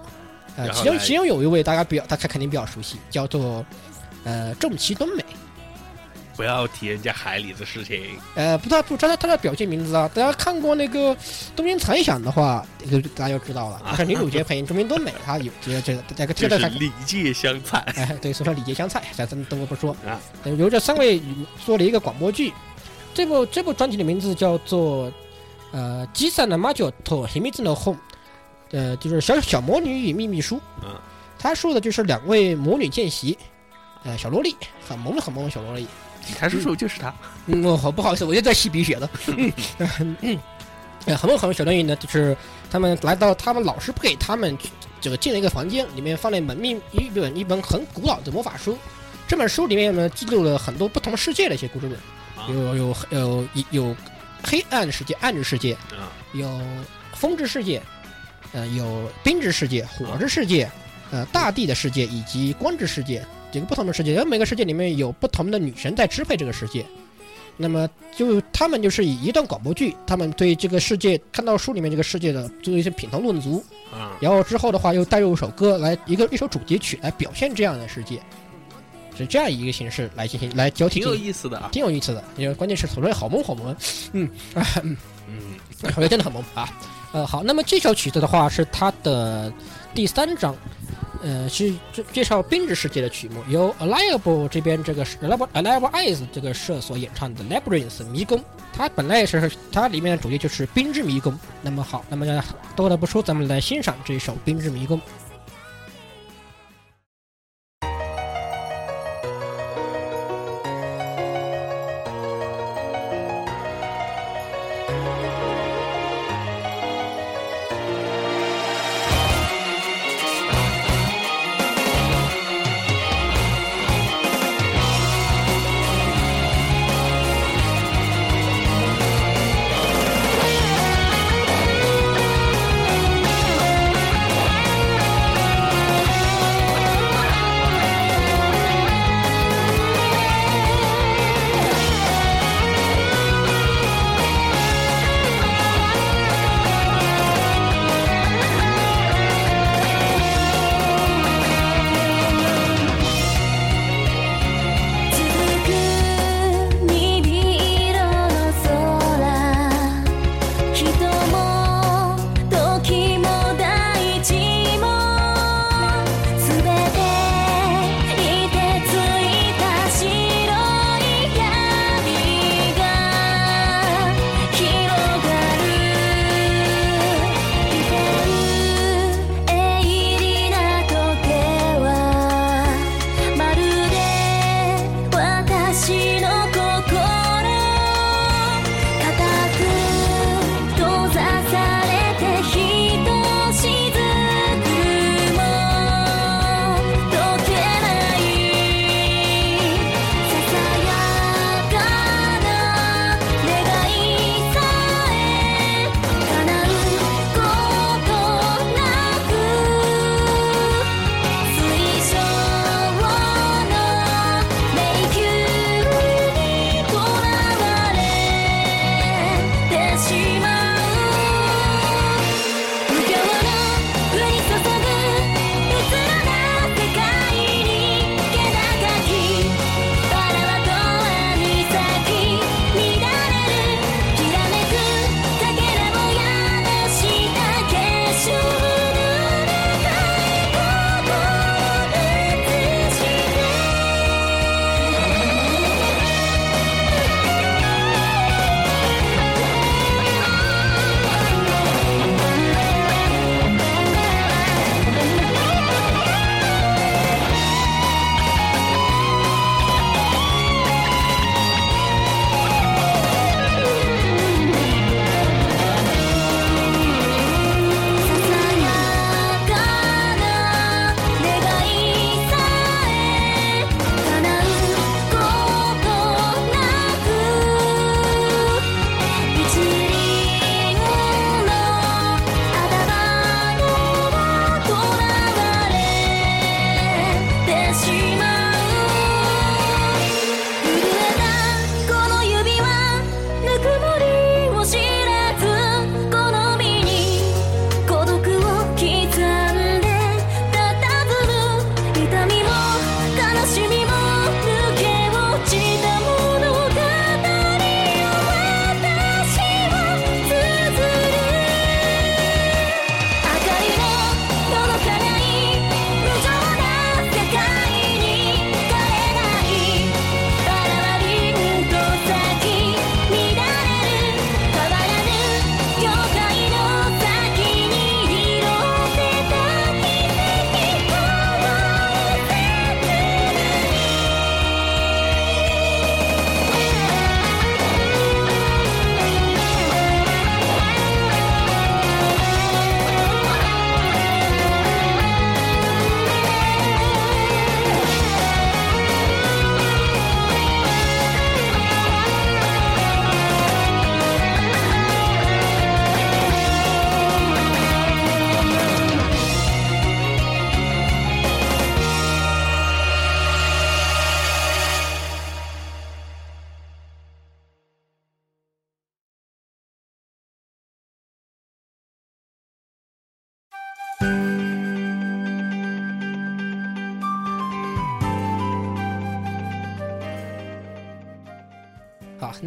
呃，其中其中有一位大家比较大家肯定比较熟悉，叫做呃重崎敦美。不要提人家海里的事情。呃，不知道不知道他的表现名字啊？大家看过那个《东京残响》的话，就大家就知道了。啊是女主角配音中民多美，她有这个这个这个这个这是礼节香菜哎，对，所以说礼节香菜，咱咱等我不说啊。呃由这三位做了一个广播剧，这部这部专辑的名字叫做呃《基散的马九托秘密的 home》，呃，就是小小魔女与秘密书。嗯，他说的就是两位魔女见习，呃，小萝莉，很萌很萌的小萝莉。你看叔叔就是他。嗯，我好不好意思，我又在吸鼻血了。嗯 嗯，呃，很多很多小段语呢，就是他们来到他们老师不给他们这个进了一个房间，里面放了一本秘一本一本很古老的魔法书。这本书里面呢，记录了很多不同世界的一些故事啊本，有有有有黑暗世界、暗之世界，啊，有风之世界，呃，有冰之世界、火之世界，呃，大地的世界以及光之世界，几个不同的世界。而每个世界里面有不同的女神在支配这个世界。那么就他们就是以一段广播剧，他们对这个世界看到书里面这个世界的做一些品头论足，啊，然后之后的话又带入一首歌来一个一首主题曲来表现这样的世界，是这样一个形式来进行来交替挺有，意思的啊。挺有意思的。因为关键是所谓好萌好萌，嗯啊嗯。嗯，我觉得真的很萌啊。呃，好，那么这首曲子的话是它的第三章，呃，是介介绍冰之世界的曲目，由 Aliable 这边这个 Aliable Aliable Eyes 这个社所演唱的 Labyrinth 迷宫。它本来也是它里面的主题就是冰之迷宫。那么好，那么多的不说，咱们来欣赏这一首冰之迷宫。「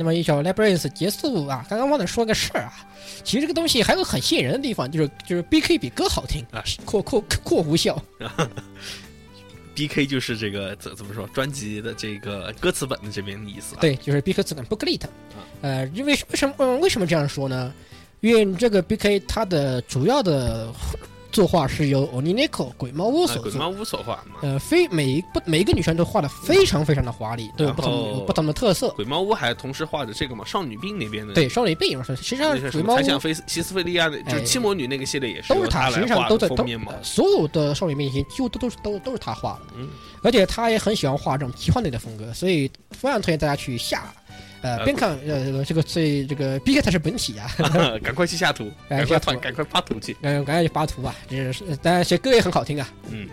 那么一首 Labyrinth 结束啊，刚刚忘了说个事儿啊，其实这个东西还有很吸引人的地方，就是就是 BK 比歌好听啊，括括括弧笑，B K 就是这个怎怎么说专辑的这个歌词本的这边的意思、啊。，对，就是 BK 词本 booklet，呃，因为为什么嗯为什么这样说呢？因为这个 BK 它的主要的作画是由 Onineko 鬼猫屋所做。鬼猫屋所画嘛。呃，非每一不每一个女生都画的非常非常的华丽，都有不同不同的特色。鬼猫屋还同时画着这个嘛少女病那边的对，少女病实际上那个什鬼猫屋么残响菲西斯菲利亚的，就是哎七魔女那个系列也是都是他，由他实际上都在都封面嘛。呃所有的少女明星几乎都都是都都是他画的，嗯，而且他也很喜欢画这种奇幻类的风格，所以非常推荐大家去下。呃，呃边看呃这个所以这个 B K 才是本体啊，赶快去下图，赶快发，赶快发图去。嗯，赶快去发图吧，这是当然写歌也很好听啊。嗯，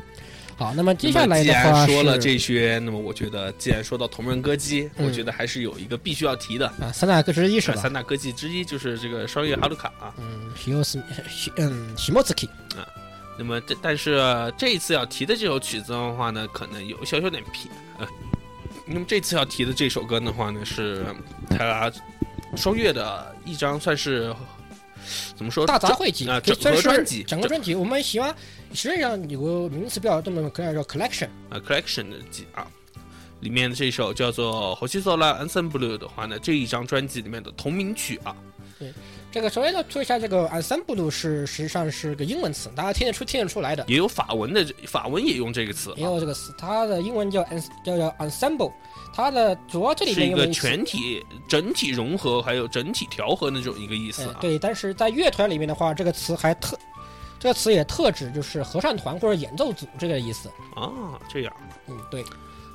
好，那么接下来的话然说了这些，那么我觉得既然说到同人歌姬，嗯我觉得还是有一个必须要提的。啊三大歌之一是吧？三大歌姬之一就是这个双月哈鲁卡啊。嗯，喜莫斯嗯喜莫斯基那么这但是、呃这一次要提的这首曲子的话呢，可能有小小点偏。呃，那么这次要提的这首歌的话呢，是他双月的一张算是怎么说大杂烩集啊，整合算是专辑，整个专辑，我们喜欢实际上有个名词比较这么可以叫 collection，啊 collection 的集啊。里面的这首叫做《火西索拉 Ensemble》的话呢，这一张专辑里面的同名曲啊，这个首先要说一下，这个 ensemble 是实际上是个英文词，大家听得出听得出来的。也有法文的，法文也用这个词、也啊，有这个词，它的英文叫 ens 叫叫 ensemble，它的主要这里是一个全体、整体融合还有整体调和那种一个意思啊。呃对，但是在乐团里面的话，这个词还特，这个词也特指就是合唱团或者演奏组这个意思。啊，这样。嗯，对，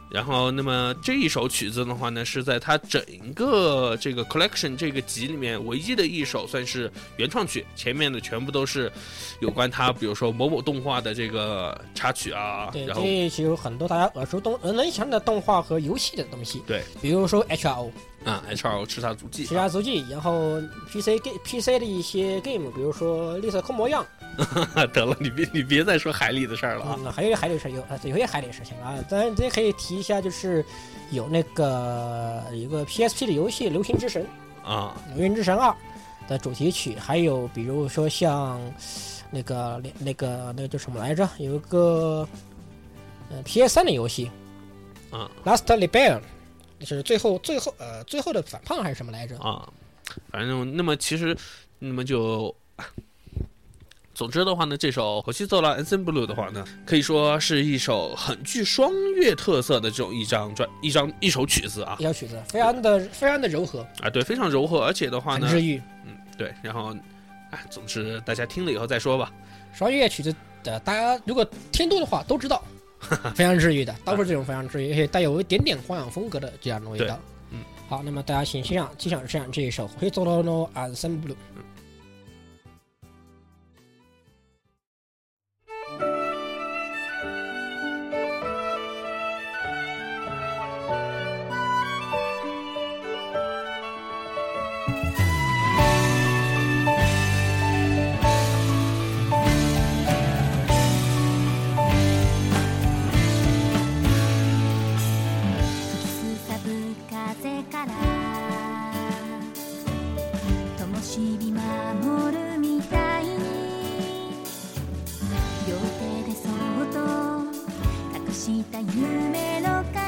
然后，那么这一首曲子的话呢，是在它整个这个 collection 这个集里面唯一的一首算是原创曲，前面的全部都是有关它，比如说某某动画的这个插曲啊，对，然后这里其实有很多大家耳熟动耳能详的动画和游戏的东西，对。比如说 HRO、啊，H.R. 吃它足迹其他足迹，然后 PC game PC 的一些 game，比如说绿色空模样，啊，得了，你别你别再说海里的事儿了啊。嗯，还有一个海里事有啊，有些海里事情啊。当然，这可以提一下，就是有那个一个 PSP 的游戏《流行之神》。啊，《流星之神二》的主题曲，还有比如说像那个那个那个叫什么来着？有一个呃 PS 三的游戏啊，Last Rebellion，就是最后最后呃最后的反叛还是什么来着？啊，反正那么其实，那么就，总之的话呢，这首《火西奏了 Ensemble》的话呢，可以说是一首很具双乐特色的这种一张专一张一首曲子啊一首曲子，非常的非常的柔和，啊，对，非常柔和，而且的话呢，很治愈。嗯，对，然后，哎，总之大家听了以后再说吧。双乐曲子的，大家如果听多的话都知道，非常治愈的，都是这种非常治愈，而且带有一点点幻想风格的这样的味道。嗯，好，那么大家请欣赏欣赏欣赏这一首《灰走 no ensemble》。吹から。灯火守るみたいに。両手でそっと隠した夢の影。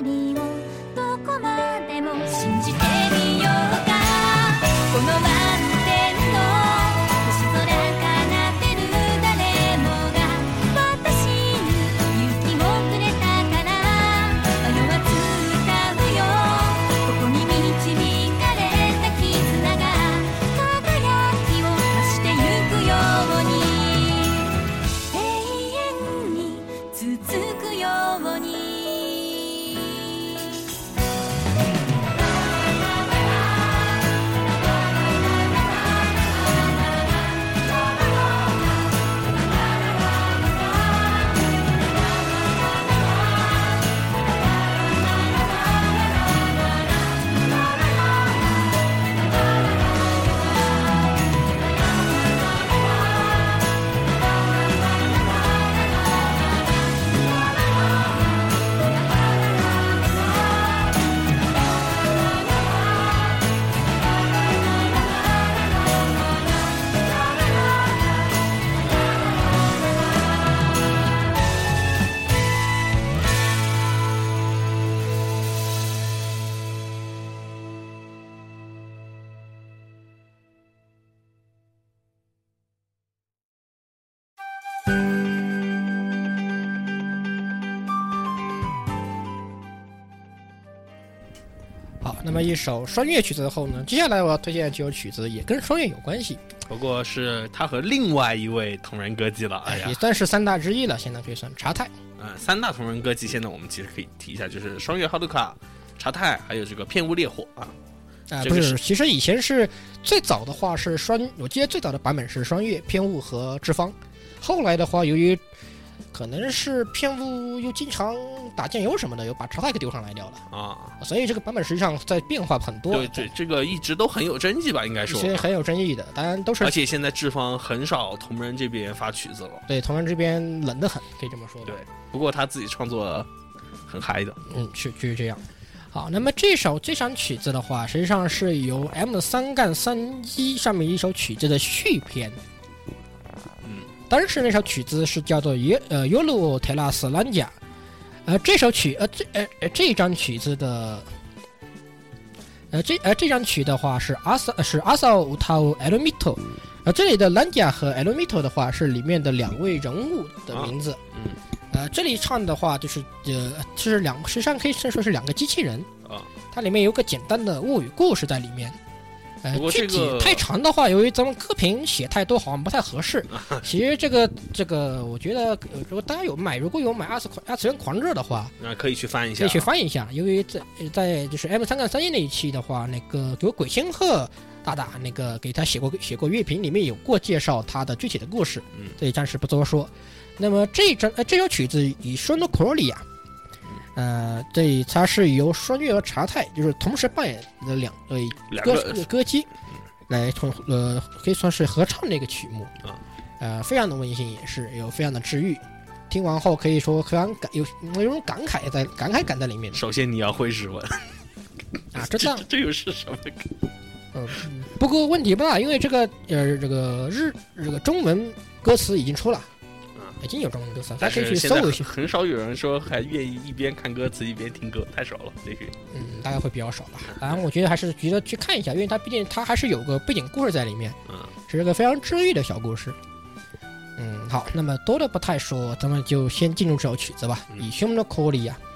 りをどこまでも。信じて。一首双月曲子后呢，接下来我要推荐的这首曲子也跟双月有关系，不过是他和另外一位同人歌姬了。哎呀也，算是三大之一了，现在可以算茶太。嗯，三大同人歌姬，现在我们其实可以提一下，就是双月哈鲁卡、茶太，还有这个片屋烈火啊。啊、这个不是，其实以前是最早的话是双，我记得最早的版本是双月、偏雾和志方，后来的话由于可能是篇幅又经常打酱油什么的，又把茶太给丢上来掉了，啊，所以这个版本实际上在变化很多，对，对这个一直都很有争议吧，应该说。其实很有争议的，当然都是而且现在志方很少同人这边发曲子了，对同人这边冷得很，可以这么说。对，不过他自己创作很嗨的。嗯，是就是这样。好，那么这首这场曲子的话，实际上是由 M 三杠三一上面一首曲子的续篇。嗯，当时那首曲子是叫做耶呃尤鲁特拉斯兰加，呃这首曲呃这呃呃这张曲子的。呃，这呃这张曲的话是阿萨是阿萨乌塔乌 e l m i t o 呃这里的兰加和 e l m i t o 的话是里面的两位人物的名字。嗯，呃，这里唱的话就是呃，就是两，实际上可以说是两个机器人啊。它里面有个简单的物语故事在里面。呃具体太长的话，由于咱们歌评写太多，好像不太合适。其实这个这个，我觉得呃如果大家有买，如果有买二次二次元狂热的话，那可以去翻一下。可以去翻一下。由于在在就是 M 三杠三一那一期的话，那个有鬼仙鹤大大那个给他写过写过乐评，里面有过介绍他的具体的故事，嗯这里暂时不多说。那么这张呃这首曲子以 o k o r i 啊，呃，这它是由双月和茶太就是同时扮演的两位歌歌姬来同呃可以算是合唱这个曲目啊，呃，非常的温馨，也是有非常的治愈。听完后可以说非常感有有一种感慨在感慨感在里面首先你要会日文，啊，真的。这这又是什么？嗯，不过问题不大，因为这个呃这个日这个中文歌词已经出了，啊，已经有中文歌词，大但家可以去搜一下。很少有人说还愿意一边看歌词一边听歌，太少了。这个嗯，大概会比较少吧。反正，我觉得还是值得去看一下，因为它毕竟它还是有个背景故事在里面，嗯，是个非常治愈的小故事。嗯，好，那么多的不太说，咱们就先进入这首曲子吧，嗯以兄的口里呀啊。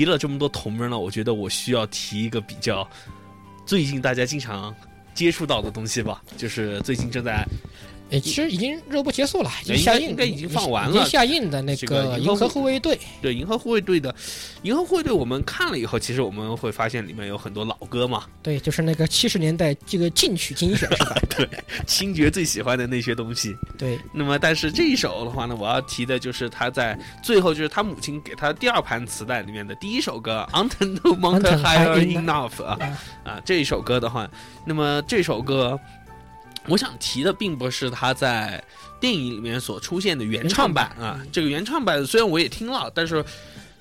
提了这么多同人了，我觉得我需要提一个比较最近大家经常接触到的东西吧，就是最近正在诶，其实已经热播结束了，已经下映，应该已经放完了已经下映的那个个《银河护护卫队》，对银河护卫队的银河护卫队，我们看了以后，其实我们会发现里面有很多老歌嘛，对，就是那个七十年代这个进曲精选是吧？星爵最喜欢的那些东西。对，那么，但是这一首的话呢，我要提的就是他在最后，就是他母亲给他第二盘磁带里面的第一首歌《Until No Mountain High Enough》啊啊啊，这一首歌的话，那么这首歌，我想提的并不是他在电影里面所出现的原唱版啊，这个原唱版虽然我也听了，但是。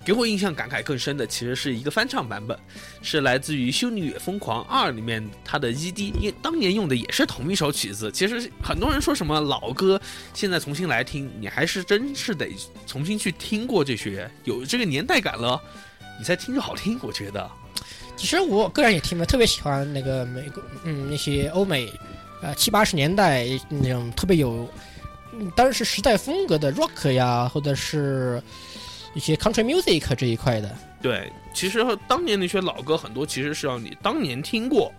给我印象感慨更深的，其实是一个翻唱版本，是来自于《修女也疯狂二》里面它的 ED，因为当年用的也是同一首曲子。其实很多人说什么老歌，现在重新来听，你还是真是得重新去听过这些，有这个年代感了，你才听着好听。我觉得，其实我个人也听了特别喜欢那个美国，嗯，那些欧美，呃七八十年代那种特别有，嗯，当时时代风格的 rock 呀，或者是一些 country music 这一块的。对，其实当年那些老歌很多其实是要你当年听过，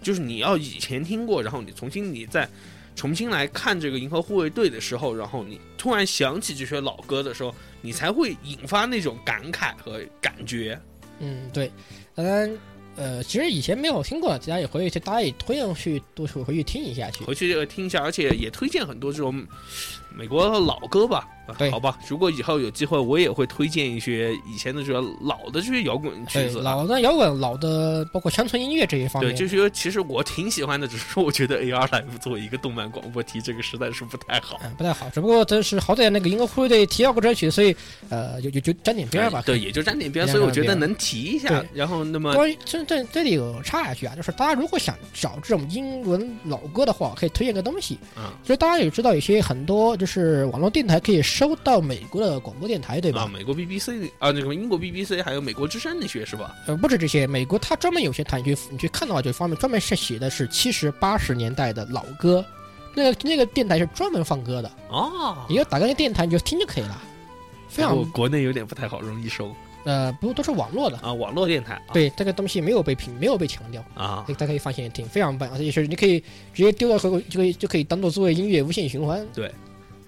就是你要以前听过，然后你重新你再重新来看这个《银河护卫队》的时候，然后你突然想起这些老歌的时候，你才会引发那种感慨和感觉。嗯，对，当然，呃，其实以前没有听过，大家也回去，大家也推荐去多回去听一下去。回去听一下，而且也推荐很多这种美国老歌吧。啊对好吧，如果以后有机会，我也会推荐一些以前的这个老的这些摇滚曲，子啊。老的摇滚、老的包括乡村音乐这一方面对，就是说，其实我挺喜欢的，只是说我觉得 AR Live 作为一个动漫广播提这个实在是不太好。嗯，不太好。只不过这是好歹那个银河护卫队提到过这曲，所以呃，就就就沾点边儿吧。对，也就沾点边，所以我觉得能提一下。然后，那么关于这这这里有插一句啊，就是大家如果想找这种英文老歌的话，可以推荐个东西。嗯就是大家也知道，有些很多就是网络电台可以收到美国的广播电台，对吧？啊，美国 BBC 啊，那个英国 BBC 还有美国之声那些是吧？呃，不止这些，美国它专门有些台，你去你去看的话，就方面专门是写的是七十八十年代的老歌，那个那个电台是专门放歌的，哦，你就打开那电台你就听就可以了，非常国内有点不太好，容易收。呃不都是网络的，啊，网络电台啊。对这个东西没有被评没有被强调，啊。大家可以发现挺非常棒，而且是你可以直接丢到回就可以就可以当做作为音乐无限循环，对，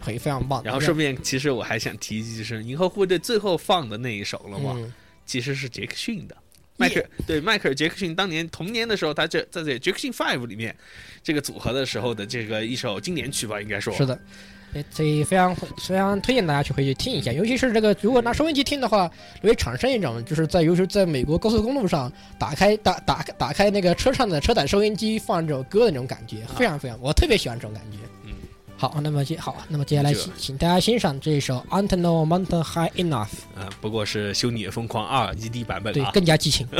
非常棒。然后顺便，其实我还想提一句，就是《银河护卫队》最后放的那一首了嘛，嗯，其实是杰克逊的。迈克尔对迈克尔杰克逊当年童年的时候，他这在这杰克逊 Five 里面这个组合的时候的这个一首经典曲吧，应该说是的。呃所以非常非常推荐大家去回去听一下，尤其是这个，如果拿收音机听的话，会产生一种就是在尤其是在美国高速公路上打开打打打开那个车上的车载收音机放这首歌的那种感觉，非常非常，我特别喜欢这种感觉。嗯，好，那么接好，那么接下来请请大家欣赏这一首《Until No Mountain High Enough》，啊，不过是《修女也疯狂二》ED 版本对啊，。更加激情。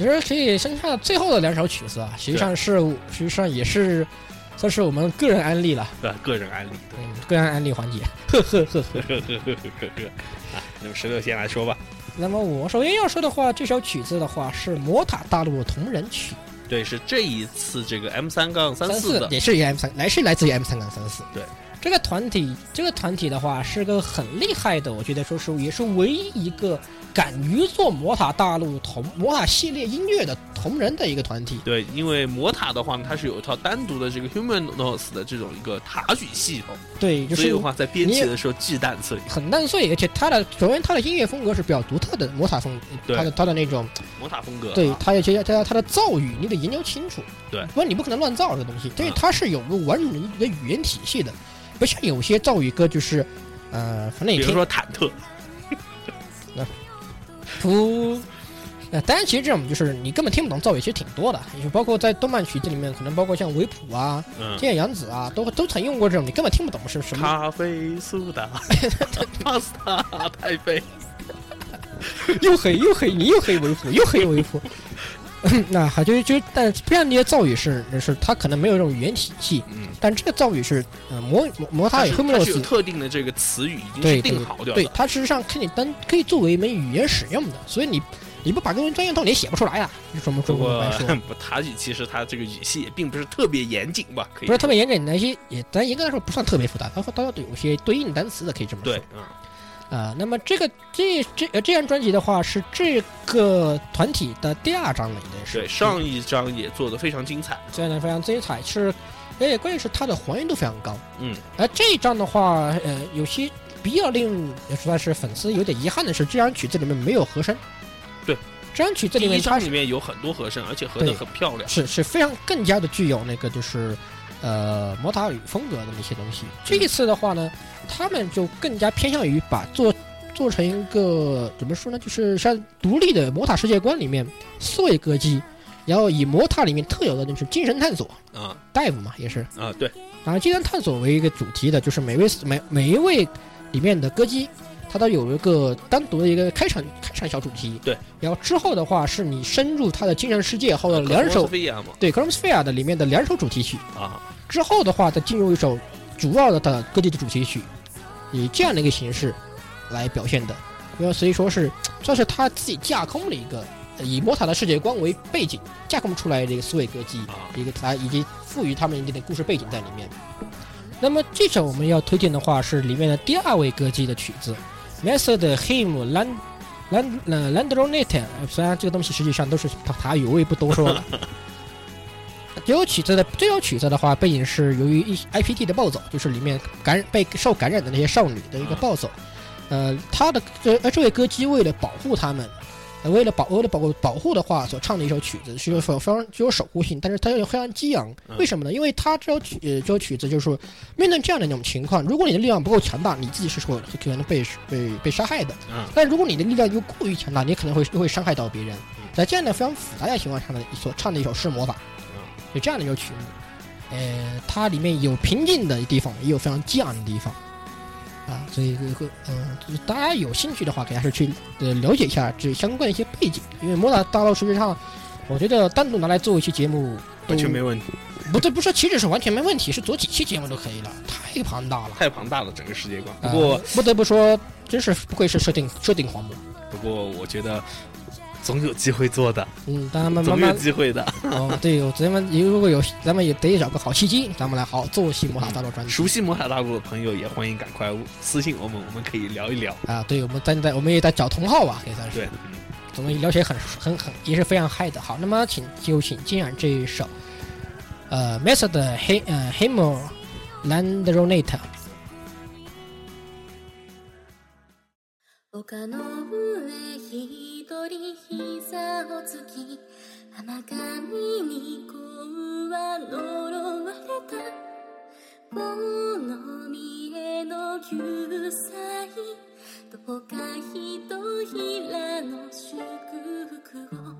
其实可以剩下最后的两首曲子啊，实际上是实际上也是算是我们个人安利了，对，个人案例。嗯，个人安利环节，呵呵呵呵。呵呵呵呵呵呵啊，那么石头先来说吧。那么我首先要说的话，这首曲子的话是魔塔大陆同人曲，对，是这一次这个 M 三杠三四的，也是 M 三，来是来自于 M 三杠三四。对，这个团体，这个团体的话是个很厉害的，我觉得说是也是唯一一个敢于做魔塔大陆同魔塔系列音乐的同人的一个团体。对，因为魔塔的话呢，它是有一套单独的这个 Human Nos 的这种一个塔举系统，对，就是所以的话在编辑的时候忌淡碎。很淡碎，而且它的首先它的音乐风格是比较独特的魔塔风，对它的它的那种，魔塔风格，对啊，他而且他他的造语你得研究清楚，对。不然你不可能乱造这个东西，因为啊它是有个完整的一个语言体系的，不像有些造语歌就是，呃，反正也听比如说忐忑，噗。呃，当然，其实这种就是你根本听不懂造语，其实挺多的，也就包括在动漫曲子里面，可能包括像维普啊、嗯，天野洋子啊，都都曾用过这种，你根本听不懂是什么。咖啡苏打，pasta 太妃，又黑又黑，你又黑维普，又黑维普。那还就就，但这样的一些造语是是它可能没有这种语言体系，嗯，但这个造语是呃魔魔魔塔与它是它是有赫米洛斯特定的这个词语已经是定好掉的，，对它事实上可以当可以作为一门语言使用的，所以你你不把这东西专业到，你也写不出来啊。就说我们中国来说，不塔语其实它这个语系也并不是特别严谨吧，可以不是特别严谨那些，也咱严格来说不算特别复杂，它它有有些对应单词的，可以这么说对。，嗯，啊、那么这个这这呃这张专辑的话是这个团体的第二张了，应该是对，上一张也做的非常精彩，这样的非常精彩，是而且关键是它的还原度非常高。嗯，而这一张的话，呃，有些比较令也算是粉丝有点遗憾的是，这张曲子里面没有和声。对，这张曲子里面它里面有很多和声，而且和的很漂亮，是是非常更加的具有那个就是呃魔塔语风格的那些东西。这一次的话呢，他们就更加偏向于把做做成一个怎么说呢，就是像独立的魔塔世界观里面四位歌姬，然后以魔塔里面特有的那种精神探索。啊。dive 嘛，也是。啊，对，然后精神探索为一个主题的，就是每位每每一位里面的歌姬，它都有一个单独的一个开场开场小主题。对，然后之后的话是你深入他的精神世界后的两首对 c r o m s p h e r e 的里面的两首主题曲，啊，之后的话再进入一首主要的的歌姬的主题曲，以这样的一个形式来表现的。因为所以说是算是他自己架空了一个呃以魔塔的世界观为背景架空出来的一个四位歌姬。啊，一个他以及赋予他们一定的故事背景在里面。那么这首我们要推荐的话是里面的第二位歌姬的曲子 m e s o d Him Land Land 呃 Landronet，虽然这个东西实际上都是塔塔语，我也不多说了。这首曲子的这首曲子的话，背景是由于一 IPT 的暴走，就是里面感染被受感染的那些少女的一个暴走。呃，他的这呃这位歌姬为了保护他们，呃为了保为了保保护的话，所唱的一首曲子是有非非常具有守护性，但是它又非常激昂。嗯为什么呢？因为它这首曲呃这首曲子就是说，面对这样的一种情况，如果你的力量不够强大，你自己是会可能被被被杀害的。嗯，但如果你的力量又过于强大，你可能会又会伤害到别人。在这样的非常复杂的情况下呢，所唱的一首是魔法，有这样的一个曲目。呃，它里面有平静的地方，也有非常激昂的地方。啊，所以会嗯、就是大家有兴趣的话，可以还是去呃了解一下这相关的一些背景，因为魔法大陆实际上，我觉得单独拿来做一期节目完全没问题，不对，不是岂止是完全没问题，是做几期节目都可以了，太庞大了。太庞大了整个世界观。不啊过，不得不说，真是不愧是设定设定狂魔。不过我觉得总有机会做的，嗯，当然慢慢总有机会的。哦，对，我咱们如果有咱们也得找个好契机，咱们来好好做一期魔法大陆专辑。熟悉魔法大陆的朋友也欢迎赶快私信我们，我们可以聊一聊。啊，对，我们在在我们也在找同号吧，可以算是。对，嗯我们聊起来很很很也是非常嗨的。好，那么请就请金然这一首，呃 m e s o 的黑呃 Himo Landronate。丘の上一人膝をつき甘神に子は呪われた。この見えの救済。どこかひとひらの祝福を。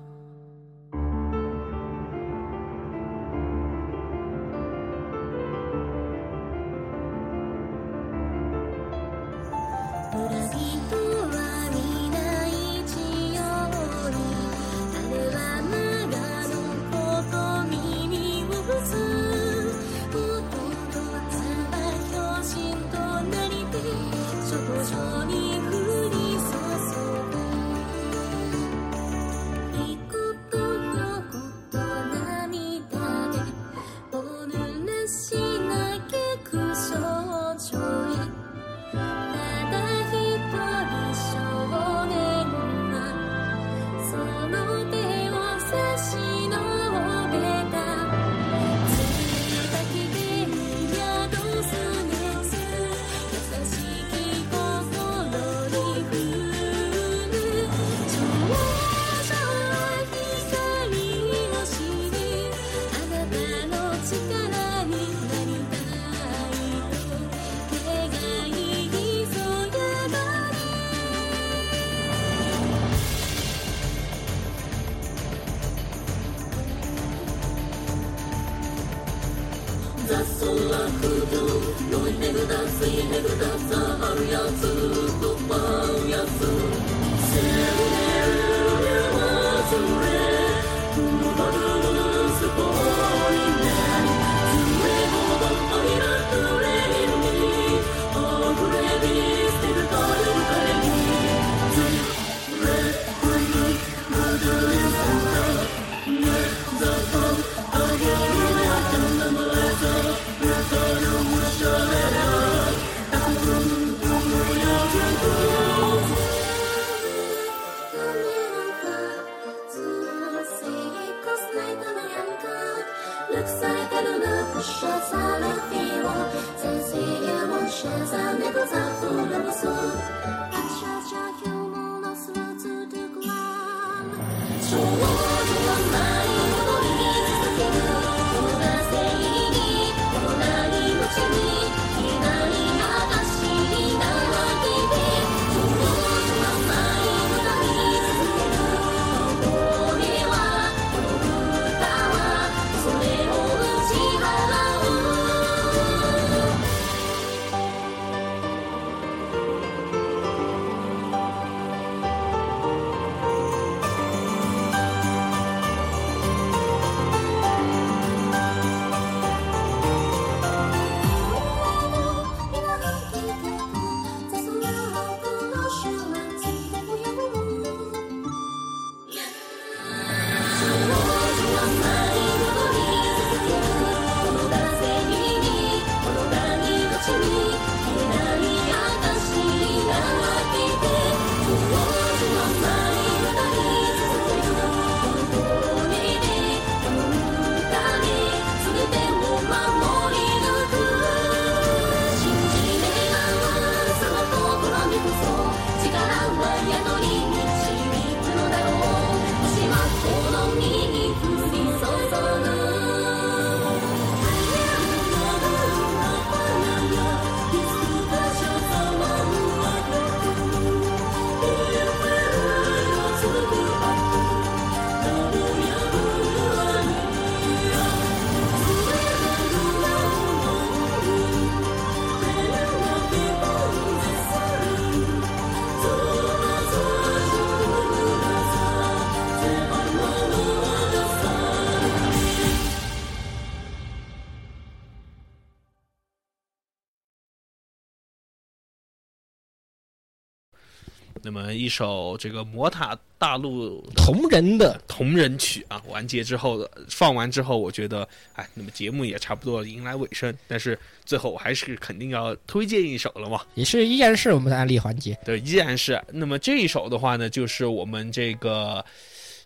那么一首这个魔塔大陆同人的同人曲啊，完结之后的放完之后，我觉得，哎，那么节目也差不多迎来尾声，但是最后我还是肯定要推荐一首了嘛。也是依然是我们的案例环节。对，依然是。那么这一首的话呢，就是我们这个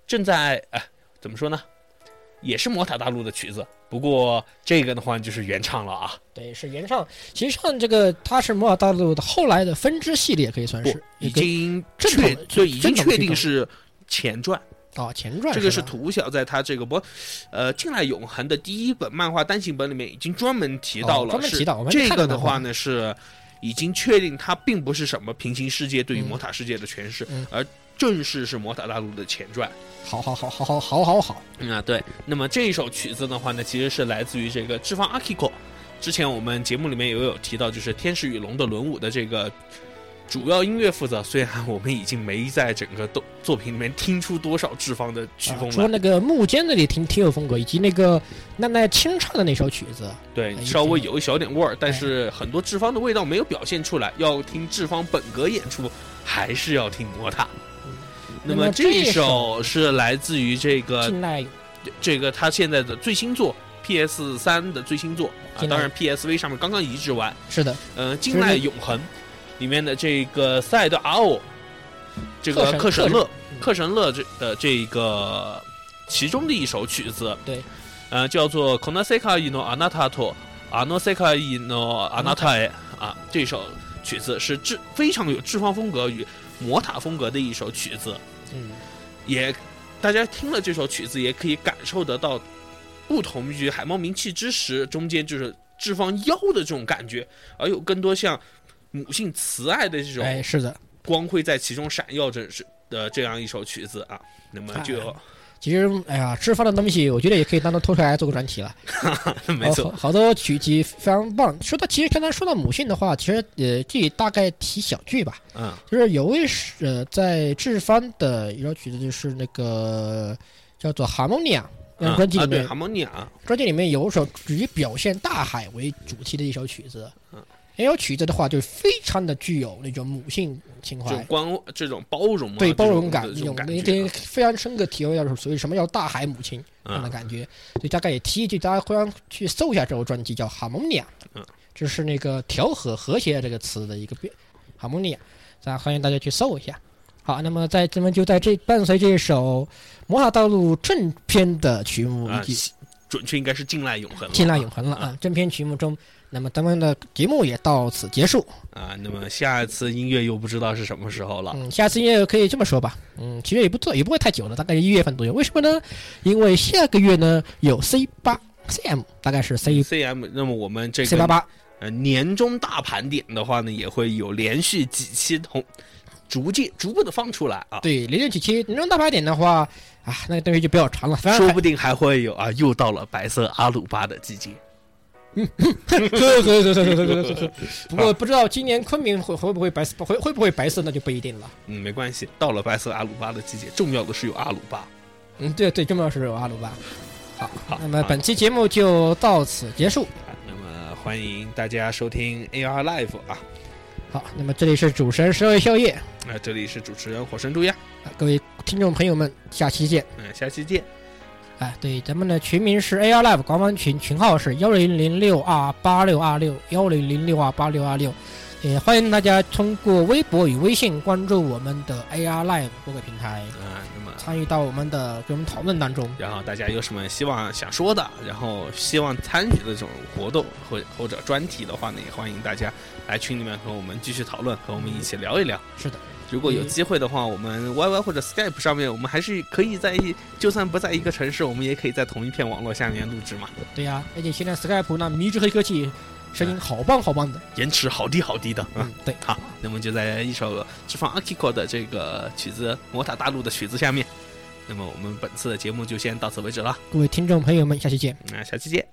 正在哎，怎么说呢，也是魔塔大陆的曲子，不过这个的话就是原唱了啊。对，是原唱。其实上这个它是魔法大陆的后来的分支系列，可以算是，已经正确统对，已经确定是前传。啊前传。这个是吧图小在他这个不，呃，近来永恒的第一本漫画单行本里面已经专门提到了，哦专门是这个的话呢是已经确定它并不是什么平行世界对于嗯魔塔世界的诠释，嗯而正式是魔塔大陆的前传。好好好好好好好好，嗯啊，对。那么这一首曲子的话呢，其实是来自于这个志方阿 Kiko。之前我们节目里面也有提到，就是《天使与龙的轮舞》的这个主要音乐负责。虽然我们已经没在整个动作品里面听出多少志方的曲风了，啊除了那个木间那里挺挺有风格，以及那个奈奈清唱的那首曲子，对，稍微有一小点味儿，但是很多志方的味道没有表现出来。要听志方本格演出，还是要听魔塔。那么这首是来自于这个这个他现在的最新作 PS 三的最新作啊，当然 PSV 上面刚刚移植完。是的，嗯，近代永恒里面的这个赛德阿奥，这个克克神乐克神乐这的这个其中的一首曲子，对，呃，叫做 Konasekai no Anata to Anosekai no Anata 啊，这首曲子是志非常有志方风格与魔塔风格的一首曲子，嗯，也大家听了这首曲子，也可以感受得到不同于海猫鸣泣之时中间就是志方妖的这种感觉，而有更多像母性慈爱的这种哎，是的，光辉在其中闪耀着是的这样一首曲子啊。那么就哎其实，哎呀，吃饭的东西，我觉得也可以单独拖出来做个专题了。没错好，好多曲集非常棒。说到其实刚才说到母性的话，其实呃，这里大概提小句吧。嗯就是有位是呃，在志帆的一首曲子，就是那个叫做《Harmonia》专辑里面，哈莫尼亚，专辑里面有一首以表现大海为主题的一首曲子。嗯，那首曲子的话，就非常的具有那种母性情怀就，关这种包容啊，对包容感，这种感那种那觉啊，个非常深刻体会到所谓什么叫大海母亲这样的嗯感觉。所以大概也提一句，大家互相去搜一下这首专辑，叫《Harmonia》，嗯，就是那个调和和谐这个词的一个变，Harmonia，大家欢迎大家去搜一下。好，那么在咱们就在这伴随这首《魔法道路》正片的曲目啊以及，准确应该是近赖永恒了，进来永恒了啊，正片曲目中，那么咱们的节目也到此结束。啊。那么下一次音乐又不知道是什么时候了。嗯，下次音乐可以这么说吧，嗯，其实也不做，也不会太久了，大概一月份左右。为什么呢？因为下个月呢有 C 八 CM，大概是 C CM，那么我们这个 C 八个八，呃年终大盘点的话呢，也会有连续几期同逐渐逐步的放出来啊。对，连续几期年终大盘点的话，啊，那个东西就比较长了，说不定还会有啊，又到了白色阿鲁巴的季节。呵呵呵呵呵呵呵呵。不过不知道今年昆明会会不会白色，会会不会白色，那就不一定了。嗯，没关系，到了白色阿鲁巴的季节，重要的是有阿鲁巴。嗯，对对，重要是有阿鲁巴。好，好，那么本期节目就到此结束。啊那么欢迎大家收听 AR Live 啊，好，那么这里是主持人十二宵夜，那、这里是主持人火神猪呀，啊各位听众朋友们，下期见。嗯、下期见。哎，对，咱们的群名是 AR Live 官方群，群号是幺零零六二八六二六幺零零六二八六二六，也欢迎大家通过微博与微信关注我们的 AR Live 各个平台，啊、那么参与到我们的这种讨论当中。然后大家有什么希望想说的，然后希望参与的这种活动或或者专题的话呢，也欢迎大家来群里面和我们继续讨论，和我们一起聊一聊。是的，如果有机会的话，我们 YY 或者 Skype 上面，我们还是可以在一，就算不在一个城市，我们也可以在同一片网络下面录制嘛，对呀、而且现在 Skype 那迷之黑科技声音好棒好棒的。延迟好低好低的啊。嗯，对，好，那么就在一首释放 Akiko 的这个曲子《魔塔大陆》的曲子下面，那么我们本次的节目就先到此为止了，各位听众朋友们，下期见。那下期见。